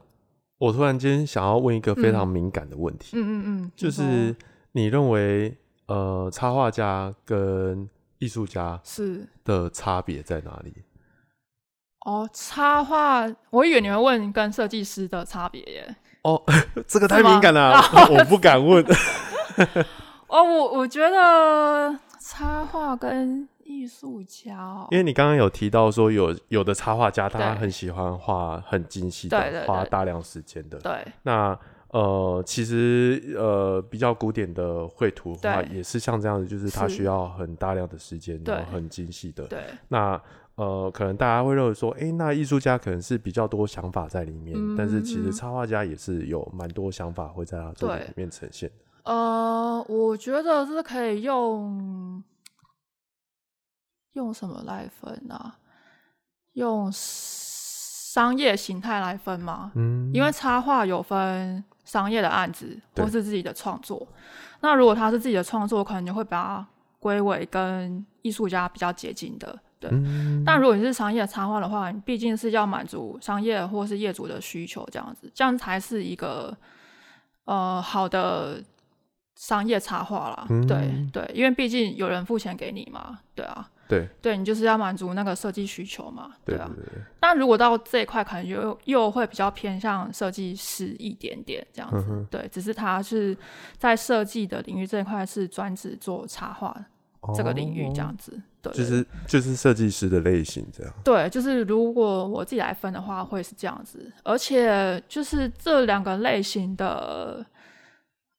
Speaker 2: 我突然间想要问一个非常敏感的问题，
Speaker 3: 嗯嗯嗯，就
Speaker 2: 是你认为呃，插画家跟艺术家
Speaker 3: 是
Speaker 2: 的差别在哪里？
Speaker 3: 哦，插画，我以为你会问跟设计师的差别耶。
Speaker 2: 哦，这个太敏感了，我不敢问。
Speaker 3: 哦，我我觉得插画跟艺术家哦，
Speaker 2: 因为你刚刚有提到说有有的插画家他很喜欢画很精细的，花大量时间的。
Speaker 3: 对
Speaker 2: 那呃，其实呃比较古典的绘图的话，也是像这样子，就是它需要很大量的时间，然后很精细的。
Speaker 3: 对，
Speaker 2: 那呃，可能大家会认为说，诶，那艺术家可能是比较多想法在里面，
Speaker 3: 嗯
Speaker 2: 但是其实
Speaker 3: 嗯
Speaker 2: 插画家也是有蛮多想法会在他作品
Speaker 3: 对
Speaker 2: 里面呈现。
Speaker 3: 呃，我觉得是可以用用什么来分啊？用商业形态来分吗？
Speaker 2: 嗯，
Speaker 3: 因为插画有分商业的案子或是自己的创作。那如果他是自己的创作，可能就会把它归为跟艺术家比较接近的。对，
Speaker 2: 嗯
Speaker 3: 但如果你是商业插画的话，你毕竟是要满足商业或是业主的需求，这样子，这样才是一个呃好的商业插画啦。
Speaker 2: 嗯
Speaker 3: 对对，因为毕竟有人付钱给你嘛，对啊。
Speaker 2: 对
Speaker 3: 对你就是要满足那个设计需求嘛，啊。
Speaker 2: 对对对对，
Speaker 3: 但如果到这一块，可能又又会比较偏向设计师一点点这样子。对，只是他是在设计的领域这一块是专职做插画这个领域这样子。对，
Speaker 2: 哦就是就是设计师的类型这样。
Speaker 3: 对，就是如果我自己来分的话，会是这样子。而且就是这两个类型的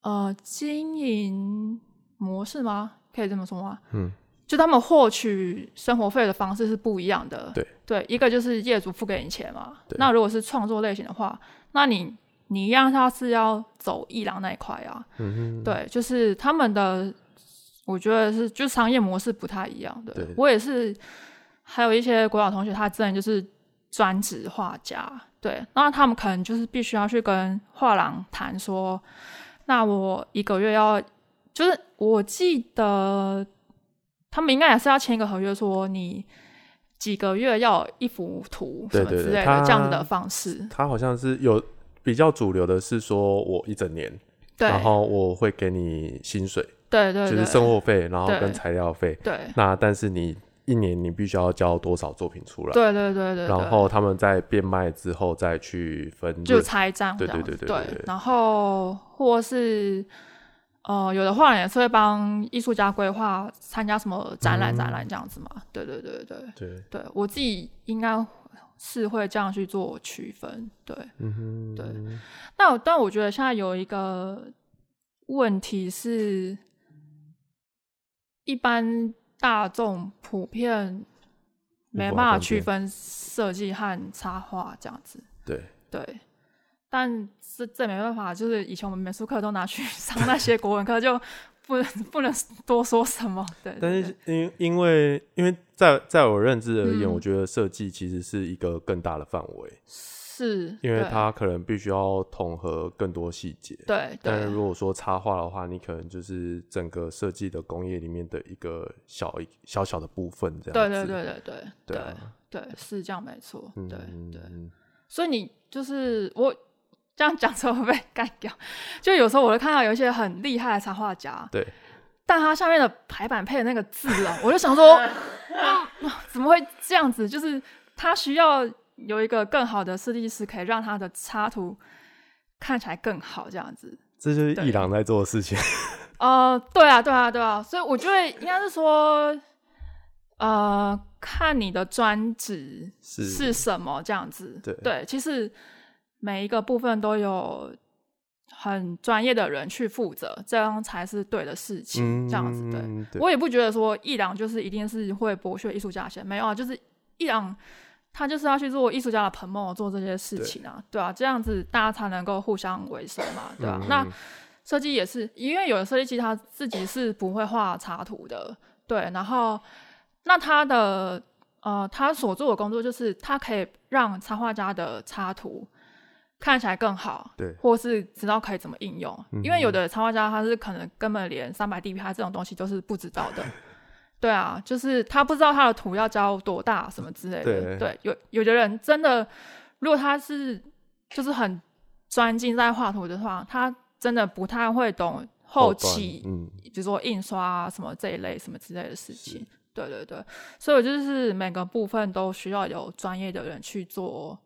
Speaker 3: 呃经营模式吗？可以这么说吗？
Speaker 2: 嗯，
Speaker 3: 就他们获取生活费的方式是不一样的。
Speaker 2: 对
Speaker 3: 对，一个就是业主付给你钱嘛。那如果是创作类型的话，那你你一样他是要走艺廊那一块啊。
Speaker 2: 嗯，
Speaker 3: 对，就是他们的，我觉得是就商业模式不太一样的。
Speaker 2: 对
Speaker 3: 我也是，还有一些国小同学，他真的就是专职画家，对，那他们可能就是必须要去跟画廊谈说，那我一个月要，就是我记得他们应该也是要签一个合约，说你几个月要有一幅图什么之类的这样子的方式，
Speaker 2: 他好像是有比较主流的是说我一整年，然后我会给你薪水，
Speaker 3: 对对對，
Speaker 2: 就是生活费，然后跟材料费。
Speaker 3: 对
Speaker 2: 那但是你一年你必须要交多少作品出来，
Speaker 3: 对对对对，对
Speaker 2: 然后他们在变卖之后再去分
Speaker 3: 就。拆账
Speaker 2: 对，对对对对
Speaker 3: 然后或是呃，有的画廊也是会帮艺术家规划参加什么展览、
Speaker 2: 嗯
Speaker 3: 展览这样子嘛。对对对对
Speaker 2: 对，
Speaker 3: 对，我自己应该是会这样去做区分。对，
Speaker 2: 嗯哼，
Speaker 3: 对但我但我觉得现在有一个问题是，一般大众普遍没办法区分设计和插画这样子。
Speaker 2: 对，
Speaker 3: 对，但这这没办法，就是以前我们美术课都拿去 上那些国文课，就不能不能多说什么。对，
Speaker 2: 但是因因为因为在在我认知而言，
Speaker 3: 嗯
Speaker 2: 我觉得设计其实是一个更大的范围，
Speaker 3: 是
Speaker 2: 因为它可能必须要统合更多细节。
Speaker 3: 对对
Speaker 2: 但是如果说插画的话，你可能就是整个设计的工业里面的一个小一小小的部分，这样子。
Speaker 3: 对对对对对
Speaker 2: 对啊
Speaker 3: 对，是这样没错。
Speaker 2: 嗯
Speaker 3: 对对，
Speaker 2: 嗯
Speaker 3: 所以你就是我这样讲之后会被干掉。就有时候我会看到有一些很厉害的插画家，
Speaker 2: 对，
Speaker 3: 但他下面的排版配的那个字啊，我就想说，嗯怎么会这样子？就是他需要有一个更好的设计师，可以让他的插图看起来更好，这样子。
Speaker 2: 这就是
Speaker 3: 对
Speaker 2: 艺廊在做的事情。
Speaker 3: 呃，对啊，对啊，对啊，所以我觉得应该是说，呃，看你的专职
Speaker 2: 是
Speaker 3: 是什么这样子。
Speaker 2: 对
Speaker 3: 其实每一个部分都有很专业的人去负责，这样才是对的事情。这样子，对。我也不觉得说艺廊就是一定是会剥削艺术家的钱，没有啊，就是艺廊他就是要去做艺术家的 promo 做这些事情啊，对啊，这样子大家才能够互相维生嘛，对啊。
Speaker 2: 嗯
Speaker 3: 那设计也是，因为有的设计师他自己是不会画插图的，对，然后那他的呃他所做的工作就是他可以让插画家的插图看起来更好，
Speaker 2: 对
Speaker 3: 或是知道可以怎么应用，
Speaker 2: 嗯
Speaker 3: 因为有的插画家他是可能根本连三百 dpi 这种东西都是不知道的。对啊，就是他不知道他的图要交多大什么之类的。
Speaker 2: 对
Speaker 3: 有有的人真的，如果他是就是很专精在画图的话，他真的不太会懂后
Speaker 2: 端
Speaker 3: 期，
Speaker 2: 嗯，
Speaker 3: 比如说印刷啊什么这一类什么之类的事情。对对对，所以我就是每个部分都需要有专业的人去做，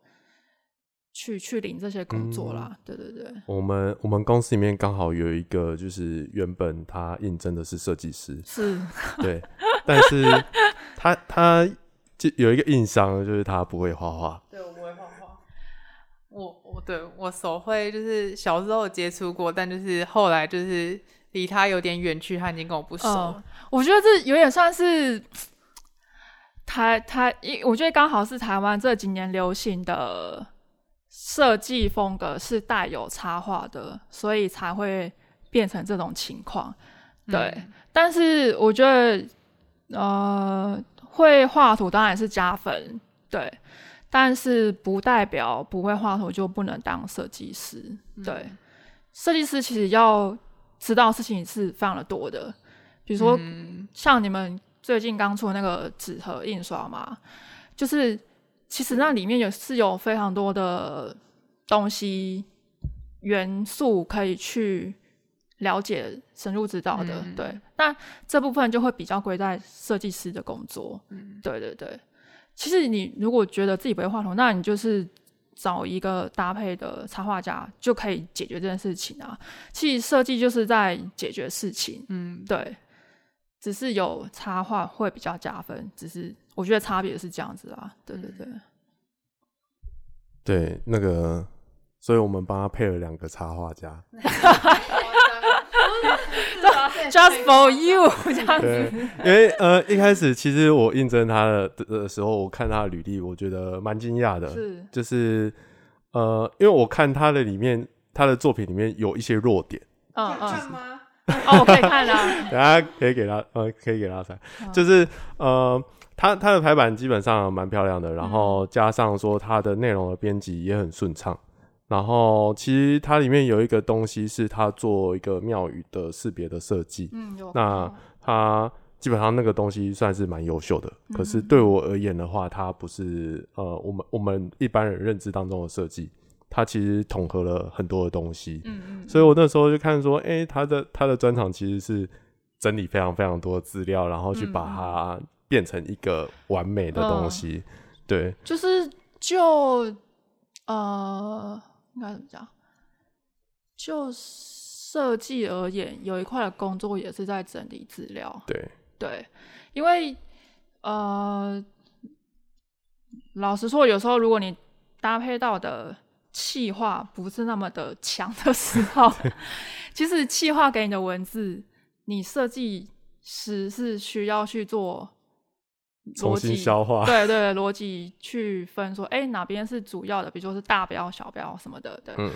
Speaker 3: 去去领这些工作啦。
Speaker 2: 嗯
Speaker 3: 对对对，
Speaker 2: 我们我们公司里面刚好有一个，就是原本他应征的是设计师，
Speaker 3: 是
Speaker 2: 对，但是他他就有一个硬伤，就是他不会画画。
Speaker 4: 对我不会画画，我我对我手绘就是小时候有接触过，但就是后来就是离他有点远去，他已经跟我不熟。
Speaker 3: 嗯我觉得这有点算是 台台，因我觉得刚好是台湾这几年流行的设计风格是带有插画的，所以才会变成这种情况。对，
Speaker 4: 嗯
Speaker 3: 但是我觉得呃，会画图当然是加分，对，但是不代表不会画图就不能当设计师。对，设计师其实要知道事情是非常的多的，比如说
Speaker 4: 嗯
Speaker 3: 像你们最近刚出的那个纸盒印刷嘛，就是其实那里面有是有非常多的东西元素可以去了解、深入知道的。
Speaker 4: 嗯
Speaker 3: 对，那这部分就会比较归在设计师的工作。
Speaker 4: 嗯，
Speaker 3: 对对对，其实你如果觉得自己不会画图，那你就是找一个搭配的插画家就可以解决这件事情啊。其实设计就是在解决事情，
Speaker 4: 嗯，
Speaker 3: 对，只是有插画会比较加分，只是我觉得差别是这样子啊。对对对，
Speaker 2: 对，那个，所以我们帮他配了两个插画家。
Speaker 3: Just for you 这样
Speaker 2: 对
Speaker 3: 子，，
Speaker 2: 因为呃一开始其实我应征他的的时候，我看他的履历，我觉得蛮惊讶的，
Speaker 3: 是
Speaker 2: 就是呃，因为我看他的里面，他的作品里面有一些弱点，
Speaker 3: 嗯嗯，
Speaker 4: 吗？
Speaker 3: 哦，我可以看啦，
Speaker 2: 等下可以给他呃可以给他猜，
Speaker 3: 嗯
Speaker 2: 就是呃他他的排版基本上蛮漂亮的，然
Speaker 3: 嗯。
Speaker 2: 后加上说他的内容的编辑也很顺畅。然后其实它里面有一个东西是它做一个庙宇的识别的设计，那它基本上那个东西算是蛮优秀的，可是对我而言的话，它不是呃我们我们一般人认知当中的设计，它其实统合了很多的东西，
Speaker 3: 嗯嗯，
Speaker 2: 所以我那时候就看说，哎、他的他的专场其实是整理非常非常多的资料，然后去把它变成一个完美的东西，对，
Speaker 3: 就是就呃，应该怎么讲？就设计而言，有一块的工作也是在整理资料。
Speaker 2: 对，
Speaker 3: 对，因为呃，老实说，有时候如果你搭配到的气化不是那么的强的时候，其实气化给你的文字，你设计师是需要去做
Speaker 2: 重新消化，
Speaker 3: 对对，逻辑去分说，哎，哪边是主要的，比如说是大标、小标什么的，对，
Speaker 2: 嗯，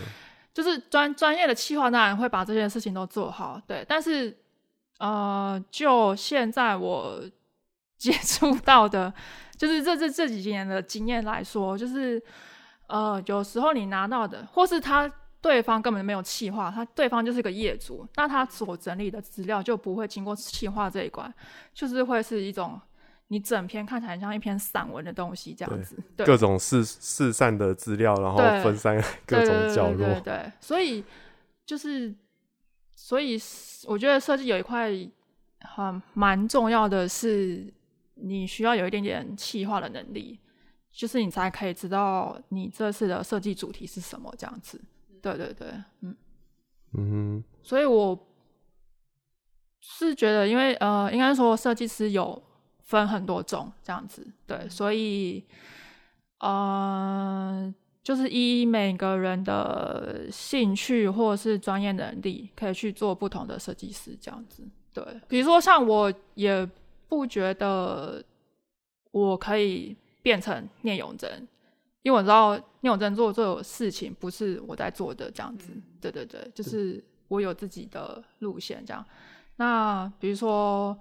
Speaker 3: 就是专专业的企划当然会把这件事情都做好，对，但是呃，就现在我 接触到的，就是这这这几年的经验来说，就是呃，有时候你拿到的，或是他对方根本没有企划，他对方就是个业主，那他所整理的资料就不会经过企划这一关，就是会是一种。你整篇看起来很像一篇散文的东西这样子，对，
Speaker 2: 各种四四散的资料，然后分散各种角落，
Speaker 3: 对所以就是，所以我觉得设计有一块很蛮重要的是，你需要有一点点企划的能力，就是你才可以知道你这次的设计主题是什么这样子。对对对，嗯，
Speaker 2: 嗯
Speaker 3: 所以我是觉得，因为呃，应该说设计师有分很多种这样子，对，所以呃，就是依每个人的兴趣或者是专业能力，可以去做不同的设计师这样子。对，比如说像我也不觉得我可以变成聂永贞，因为我知道聂永贞做这种事情不是我在做的这样子。对对对，就是我有自己的路线这样。那比如说，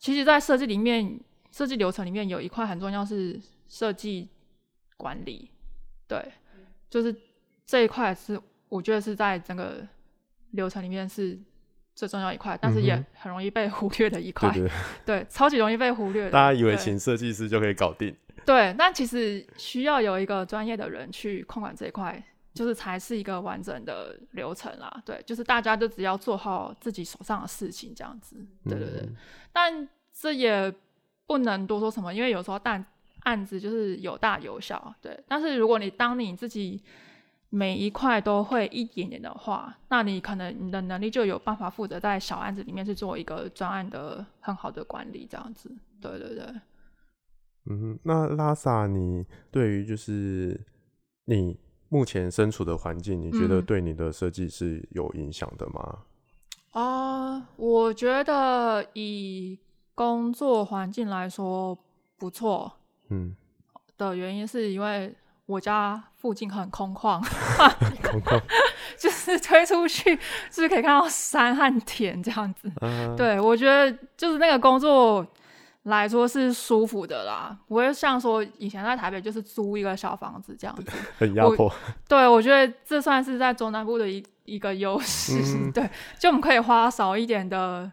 Speaker 3: 其实，在设计里面，设计流程里面有一块很重要是设计管理，对，就是这一块是我觉得是在整个流程里面是最重要一块，但是也
Speaker 2: 嗯
Speaker 3: 很容易被 忽略的一块，
Speaker 2: 对对，
Speaker 3: 对，超级容易被忽略的。
Speaker 2: 大家以为请设计师就可以搞定，
Speaker 3: 对，但其实需要有一个专业的人去控管这一块，就是才是一个完整的流程啦。对，就是大家就只要做好自己手上的事情这样子。对对对，
Speaker 2: 嗯
Speaker 3: 但这也不能多说什么，因为有时候案案子就是有大有小，对。但是如果你当你自己每一块都会一点点的话，那你可能你的能力就有办法负责在小案子里面去做一个专案的很好的管理，这样子。对对对。
Speaker 2: 嗯，那拉萨，你对于就是你目前身处的环境，你觉得
Speaker 3: 嗯
Speaker 2: 对你的设计是有影响的吗？
Speaker 3: 啊、我觉得以工作环境来说不错
Speaker 2: 嗯，
Speaker 3: 的原因，是因为我家附近很空旷，
Speaker 2: 空旷，
Speaker 3: 就是推出去就是可以看到山和田这样子。
Speaker 2: 啊，
Speaker 3: 对我觉得就是那个工作来说是舒服的啦，不会像说以前在台北就是租一个小房子这样子。
Speaker 2: 很压迫，
Speaker 3: 对，我觉得这算是在中南部的一一个优势。
Speaker 2: 嗯
Speaker 3: 对，就我们可以花少一点的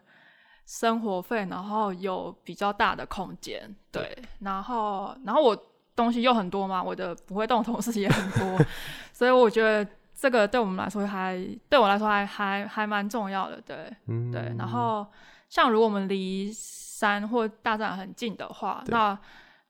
Speaker 3: 生活费，然后有比较大的空间。对，然后然后我东西又很多嘛，我的不会动的同事也很多，所以我觉得这个对我们来说还对我来说还还还蛮重要的。对
Speaker 2: 嗯，
Speaker 3: 对，然后像如果我们离山或大自然很近的话，那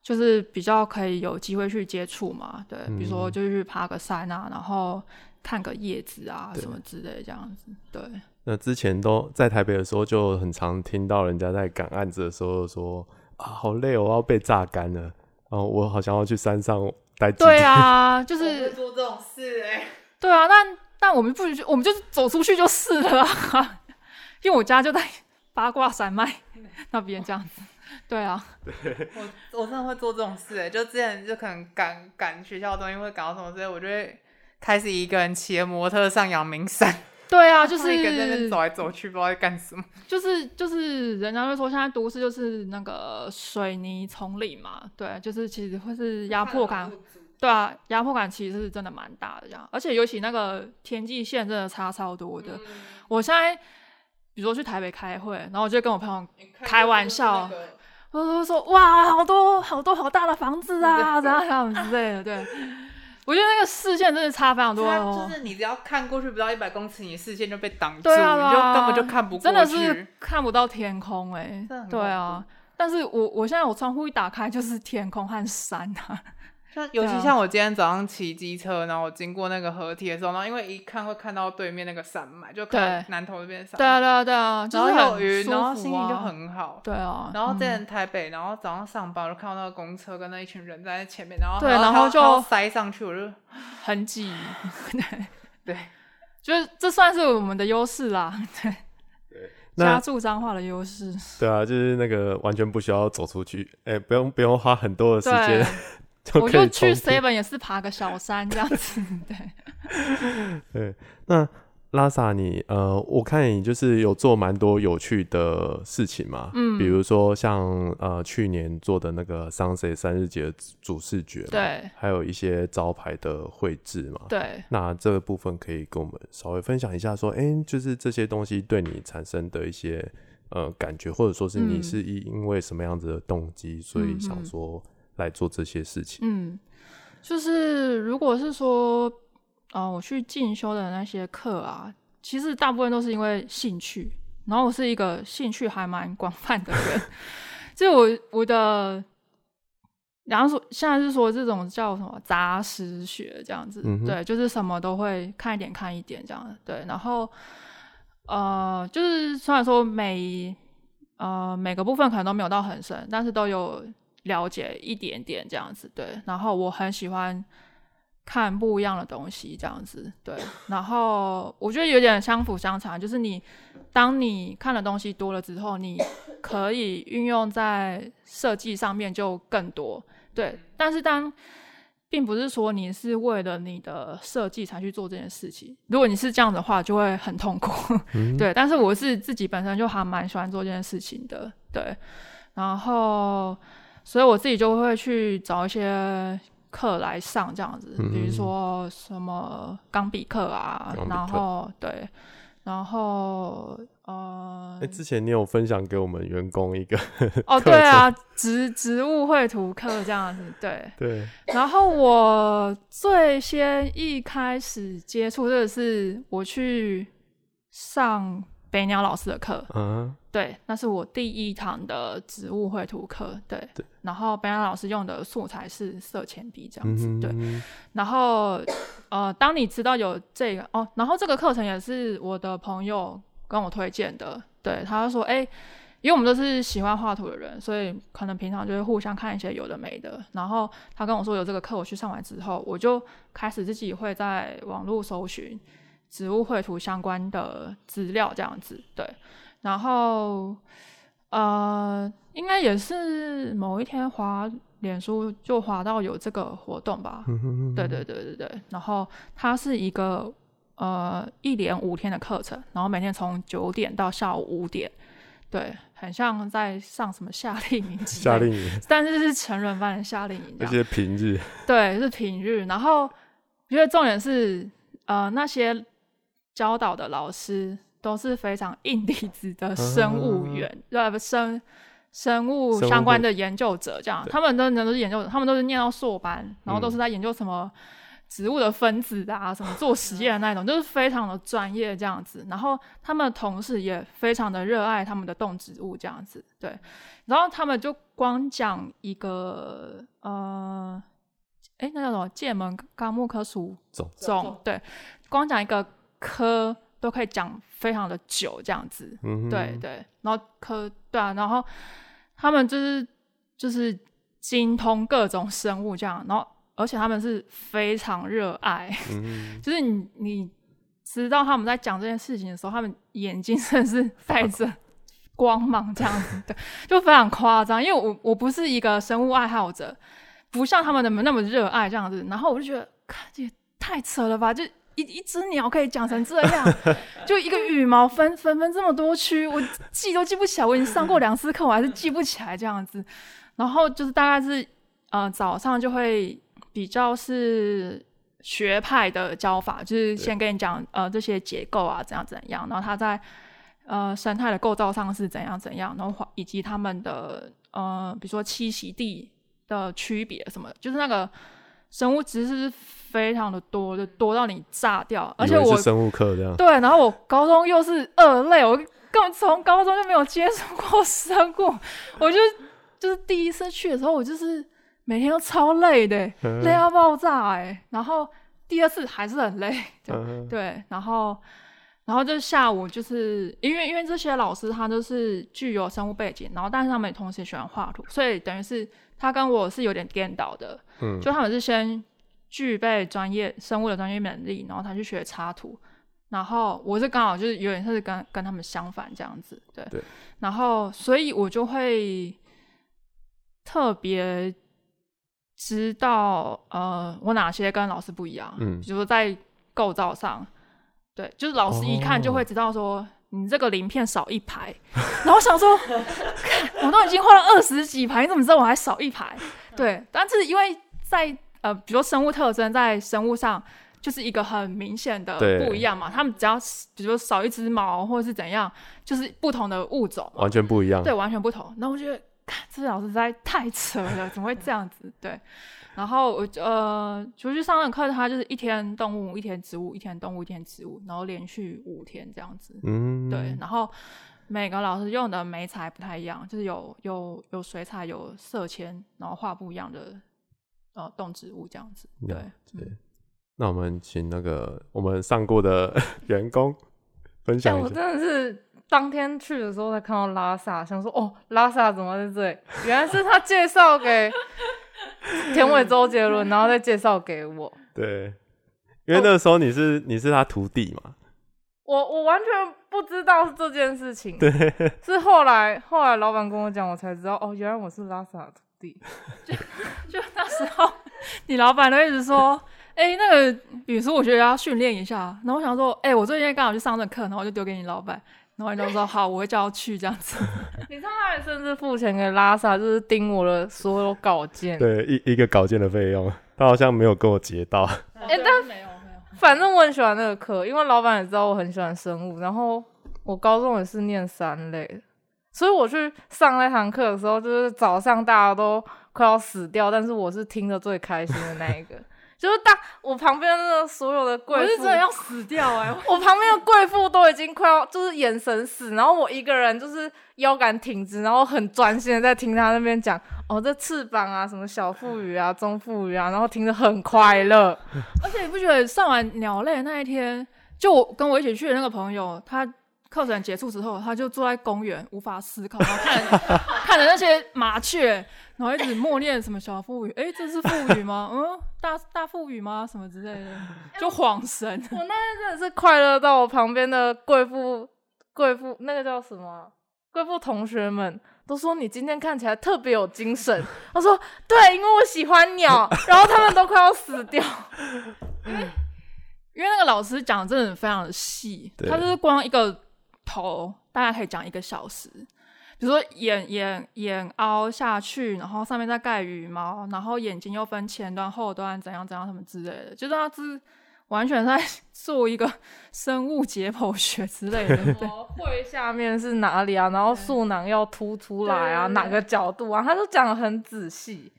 Speaker 3: 就是比较可以有机会去接触嘛。对，比如说
Speaker 2: 嗯
Speaker 3: 就是去爬个山啊，然后看个叶子啊什么之类这样子。对，
Speaker 2: 那之前都在台北的时候，就很常听到人家在赶案子的时候说啊，好累哦，我要被榨干了，然后我好像要去山上待几
Speaker 3: 对。啊，就
Speaker 4: 我会
Speaker 3: 是
Speaker 4: 做这种事哎、
Speaker 3: 对啊，但但我们不，我们就是走出去就是了啊，因为我家就在八卦山脉 那边这样子。对啊，
Speaker 4: 我我真的会做这种事哎、就之前就可能赶赶学校的东西会赶到什么之类，我就会开始一个人骑着摩托上阳明山，
Speaker 3: 对啊，就
Speaker 4: 然后一个人在那走来走去，不知道在干什么。
Speaker 3: 就是就是，人家会说现在都市就是那个水泥丛林嘛，对，就是其实会是压迫感，对啊，压迫感其实是真的蛮大的这样，而且尤其那个天际线真的差超多的。我现在比如说去台北开会，然后我就跟我朋友，开玩笑我都说哇，好多好多好大的房子啊，怎样怎样之类的，对。我觉得那个视线真的差非常多、哦，
Speaker 4: 就是你只要看过去不到一百公尺，你的视线就被挡住，
Speaker 3: 对啊
Speaker 4: 你就根本就看不过去。
Speaker 3: 真的是看不到天空哎、
Speaker 4: 真的很
Speaker 3: 对啊。但是我我现在我窗户一打开就是天空和山啊，
Speaker 4: 像尤其像我今天早上骑机车，然后我经过那个河堤的时候，然后因为一看会看到对面那个山脉，就看南头那边的山
Speaker 3: 对啊，对啊对啊，就
Speaker 4: 然
Speaker 3: 是
Speaker 4: 有云，然后心情就
Speaker 3: 啊。
Speaker 4: 很好。
Speaker 3: 对啊。
Speaker 4: 然后之
Speaker 3: 嗯。
Speaker 4: 前台北，然后早上上班，我就看到那个公车跟那一群人在那前面，然后
Speaker 3: 对然后就
Speaker 4: 塞上去，我就
Speaker 3: 很挤，
Speaker 4: 对，
Speaker 3: 就是这算是我们的优势啦，对，
Speaker 2: 那
Speaker 3: 加注脏话的优势，
Speaker 2: 对啊，就是那个完全不需要走出去，哎、不用不用花很多的时间，
Speaker 3: 我就去 seven 也是爬个小山这样子，对，
Speaker 2: 对，那拉萨你呃，我看你就是有做蛮多有趣的事情嘛，
Speaker 3: 嗯。
Speaker 2: 比如说像呃去年做的那个 Sunset 三日节的主视觉嘛，
Speaker 3: 对。
Speaker 2: 还有一些招牌的绘制嘛，
Speaker 3: 对，
Speaker 2: 那这个部分可以跟我们稍微分享一下，说，哎、就是这些东西对你产生的一些呃感觉，或者说是你
Speaker 3: 嗯。
Speaker 2: 是因因为什么样子的动机，所以想说来做这些事情。
Speaker 3: 嗯，就是如果是说，呃，我去进修的那些课啊，其实大部分都是因为兴趣，然后我是一个兴趣还蛮广泛的人，就我我的。然后说，现在是说这种叫什么杂食学这样子，
Speaker 2: 嗯
Speaker 3: 对，就是什么都会看一点看一点这样，对。然后，呃，就是虽然说每呃每个部分可能都没有到很深，但是都有了解一点点这样子，对。然后我很喜欢看不一样的东西，这样子，对。然后我觉得有点相辅相成，就是你当你看的东西多了之后，你可以运用在设计上面就更多，对。但是当并不是说你是为了你的设计才去做这件事情，如果你是这样的话，就会很痛苦。
Speaker 2: 嗯，
Speaker 3: 对，但是我是自己本身就还蛮喜欢做这件事情的，对，然后所以我自己就会去找一些课来上这样子，比如
Speaker 2: 嗯
Speaker 3: 说什么钢笔课啊然后对，然后呃
Speaker 2: 哎、，之前你有分享给我们员工一个，
Speaker 3: 哦 对啊，植植物绘图课这样子，对，
Speaker 2: 对，
Speaker 3: 然后我最先一开始接触这个是我去上北鸟老师的课，
Speaker 2: 嗯，
Speaker 3: 对，那是我第一堂的植物绘图课，对。
Speaker 2: 对
Speaker 3: 然后北鸟老师用的素材是色铅笔这样子，
Speaker 2: 嗯
Speaker 3: 对。然后呃，当你知道有这个哦，然后这个课程也是我的朋友跟我推荐的，对，他就说，哎、因为我们都是喜欢画图的人，所以可能平常就会互相看一些有的没的。然后他跟我说有这个课，我去上完之后，我就开始自己会在网络搜寻植物绘图相关的资料，这样子，对。然后呃，应该也是某一天滑脸书就滑到有这个活动吧，对对对对对，然后它是一个呃一连五天的课程，然后每天从九点到下午五点，对，很像在上什么夏令营
Speaker 2: 夏令营，
Speaker 3: 但是是成人班的夏令营
Speaker 2: 那些平日，
Speaker 3: 对，是平日。然后我觉得重点是呃那些教导的老师都是非常硬底子的生物员，呃不生。生物相关的研究者，这样，他们都都是研究者，他们都是念到硕班，然后都
Speaker 2: 嗯
Speaker 3: 是在研究什么植物的分子啊，什么做实验的那种，就是非常的专业这样子。然后他们同时也非常的热爱他们的动植物这样子，对。然后他们就光讲一个呃，哎，那叫什么？界门纲目科属
Speaker 2: 种
Speaker 3: 种，对，光讲一个科都可以讲非常的久这样子，
Speaker 2: 嗯
Speaker 3: 对对。然后科对啊，然后他们就是就是精通各种生物这样，然后而且他们是非常热爱，
Speaker 2: 嗯
Speaker 3: 就是你你知道他们在讲这件事情的时候，他们眼睛甚至带着光芒这样子 的，就非常夸张。因为我我不是一个生物爱好者，不像他们那么那么热爱这样子。然后我就觉得，看这也太扯了吧！就一一只鸟可以讲成这样，就一个羽毛分分分这么多区，我记都记不起来。我已经上过两次课，我还是记不起来这样子。然后就是大概是呃早上就会比较是学派的教法，就是先跟你讲呃这些结构啊怎样怎样，然后它在呃生态的构造上是怎样怎样，然后以及它们的呃比如说栖息地的区别什么，就是那个生物知识是非常的多，就多到你炸掉，而且我
Speaker 2: 是生物课这样，
Speaker 3: 对，然后我高中又是二类，我根本从高中就没有接触过生物，我就就是第一次去的时候，我就是每天都超累的，
Speaker 2: 嗯
Speaker 3: 累到爆炸哎、然后第二次还是很累，对，然后然后就下午就是因为因为这些老师他都是具有生物背景，然后但是他们也同时喜欢画图，所以等于是他跟我是有点颠倒的，
Speaker 2: 嗯。
Speaker 3: 就他们是先具备专业生物的专业能力，然后他去学插图，然后我是刚好就是有点是跟跟他们相反这样子，对，
Speaker 2: 对
Speaker 3: 然后所以我就会特别知道呃我哪些跟老师不一样，
Speaker 2: 嗯
Speaker 3: 比如说在构造上，对，就是老师一看就会知道说。你这个鳞片少一排，然后我想说，我都已经画了二十几排，你怎么知道我还少一排？对，但是因为在呃，比如说生物特征在生物上就是一个很明显的不一样嘛，他们只要比如说少一只毛或者是怎样，就是不同的物种，
Speaker 2: 完全不一样。
Speaker 3: 对，完全不同。那我觉得，看这老师实在太扯了，怎么会这样子？对。然后我呃，出去上那个课，他就是一天动物，一天植物，一天动物，一天植物，然后连续五天这样子。
Speaker 2: 嗯，
Speaker 3: 对，然后每个老师用的媒材不太一样，就是有有有水彩，有色铅，然后画不一样的呃动植物这样子。对，
Speaker 2: 对。那我们请那个我们上过的 员工分享一下。
Speaker 1: 真的是当天去的时候才看到拉萨，想说哦，拉萨怎么在这里？原来是他介绍给 田尾周杰伦，然后再介绍给我。
Speaker 2: 对，因为那个时候你是你是他徒弟嘛，
Speaker 1: 我我完全不知道这件事情，对，是后来后来老板跟我讲，我才知道哦，原来我是拉萨的徒弟。
Speaker 3: 就那时候，你老板都一直说，哎、那个比如说我觉得要训练一下，然后我想说，哎、我最近刚好去上这课，然后我就丢给你老板，然后你就说好，我会叫他去这样子。
Speaker 1: 你知道他还甚至付钱给拉萨，就是盯我的所有稿件。
Speaker 2: 对一一个稿件的费用，他好像没有跟我结到。
Speaker 3: 哎、但没有没有，
Speaker 1: 反正我很喜欢那个课，因为老板也知道我很喜欢生物，然后我高中也是念三类的，所以我去上那堂课的时候，就是早上大家都快要死掉，但是我是听得最开心的那一个，就是大我旁边那个所有的贵妇，
Speaker 3: 我是真的要死掉哎、
Speaker 1: 我旁边的贵妇都已经快要就是眼神死，然后我一个人就是腰杆挺直，然后很专心的在听他那边讲哦，这翅膀啊，什么小腹鱼啊、中腹鱼啊，然后听得很快乐。
Speaker 3: 而且你不觉得上完鸟类那一天，就我跟我一起去的那个朋友，他课程结束之后，他就坐在公园无法思考，然后看着看着那些麻雀，然后一直默念什么小腹语，哎，这是腹语吗？嗯，大大腹语吗？什么之类的，就恍神。
Speaker 1: 我那天真的是快乐到我旁边的贵妇贵妇那个叫什么啊贵妇同学们都说你今天看起来特别有精神。他说对，因为我喜欢鸟，然后他们都快要死掉。
Speaker 3: 因为那个老师讲的真的非常的细，他就是光一个头大概可以讲一个小时。比如说眼眼眼凹下去，然后上面再盖羽毛，然后眼睛又分前端、后端，怎样怎样什么之类的，就是他是完全在做一个生物解剖学之类的。对，
Speaker 1: 会下面是哪里啊？然后树囊要凸出来啊，哪个角度啊？他都讲的很仔细，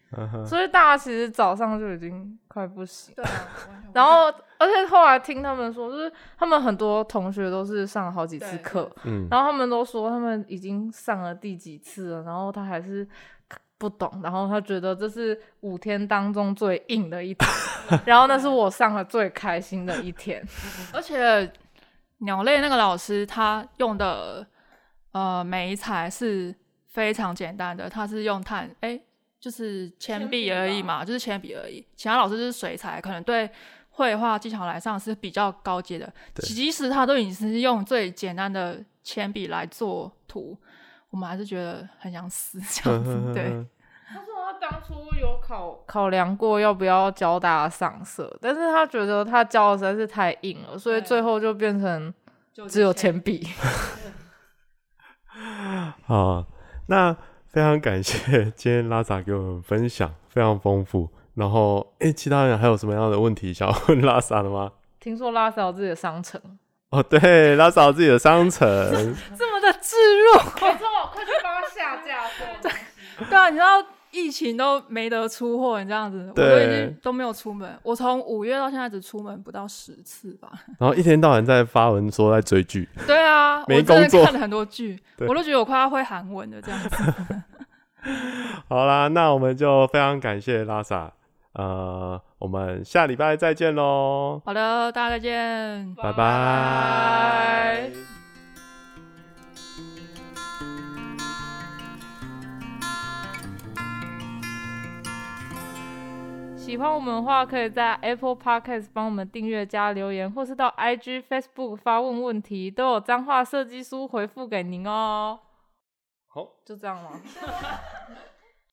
Speaker 1: 所以大家其实早上就已经快不行。
Speaker 3: 对啊，
Speaker 1: 然后，而且后来听他们说，就是他们很多同学都是上了好几次
Speaker 3: 对
Speaker 1: 课，
Speaker 2: 嗯，
Speaker 1: 然后他们都说他们已经上了第几次了，然后他还是不懂，然后他觉得这是五天当中最硬的一天，然后那是我上了最开心的一天。
Speaker 3: 而且鸟类那个老师他用的呃媒材是非常简单的，他是用碳哎、就是铅
Speaker 1: 笔
Speaker 3: 而已嘛，就是铅笔而已。其他老师就是水彩，可能对绘画技巧来上是比较高阶的。
Speaker 2: 对
Speaker 3: 即使他都已经是用最简单的铅笔来做图，我们还是觉得很想死这样子。对，
Speaker 1: 他说他当初有考考量过要不要教大家上色，但是他觉得他教的实在是太硬了，所以最后就变成只有铅笔。
Speaker 2: 好，那非常感谢今天拉萨给我们分享，非常丰富。然后，诶，其他人还有什么样的问题想要问拉萨的吗？
Speaker 1: 听说拉萨有自己的商城，
Speaker 2: 哦，对，拉萨有自己的商城，
Speaker 3: 这么的置入。
Speaker 1: 没错，快去帮他下架。对，
Speaker 3: 对啊，你知道疫情都没得出货，你这样子，我都已经都没有出门。我从五月到现在只出门不到十次吧。
Speaker 2: 然后一天到晚在发文说在追剧，
Speaker 3: 对啊，
Speaker 2: 没工作
Speaker 3: 看了很多剧，我都觉得我快要会韩文了这样子。
Speaker 2: 好啦，那我们就非常感谢拉萨，呃，我们下礼拜再见喽，
Speaker 3: 好的，大家再见。
Speaker 2: 拜拜。
Speaker 1: 喜欢我们的话，可以在 Apple Podcast 帮我们订阅加留言，或是到 IG、Facebook 发问问题，都有脏话设计书回复给您哦。
Speaker 2: 好，
Speaker 1: 就这样吗？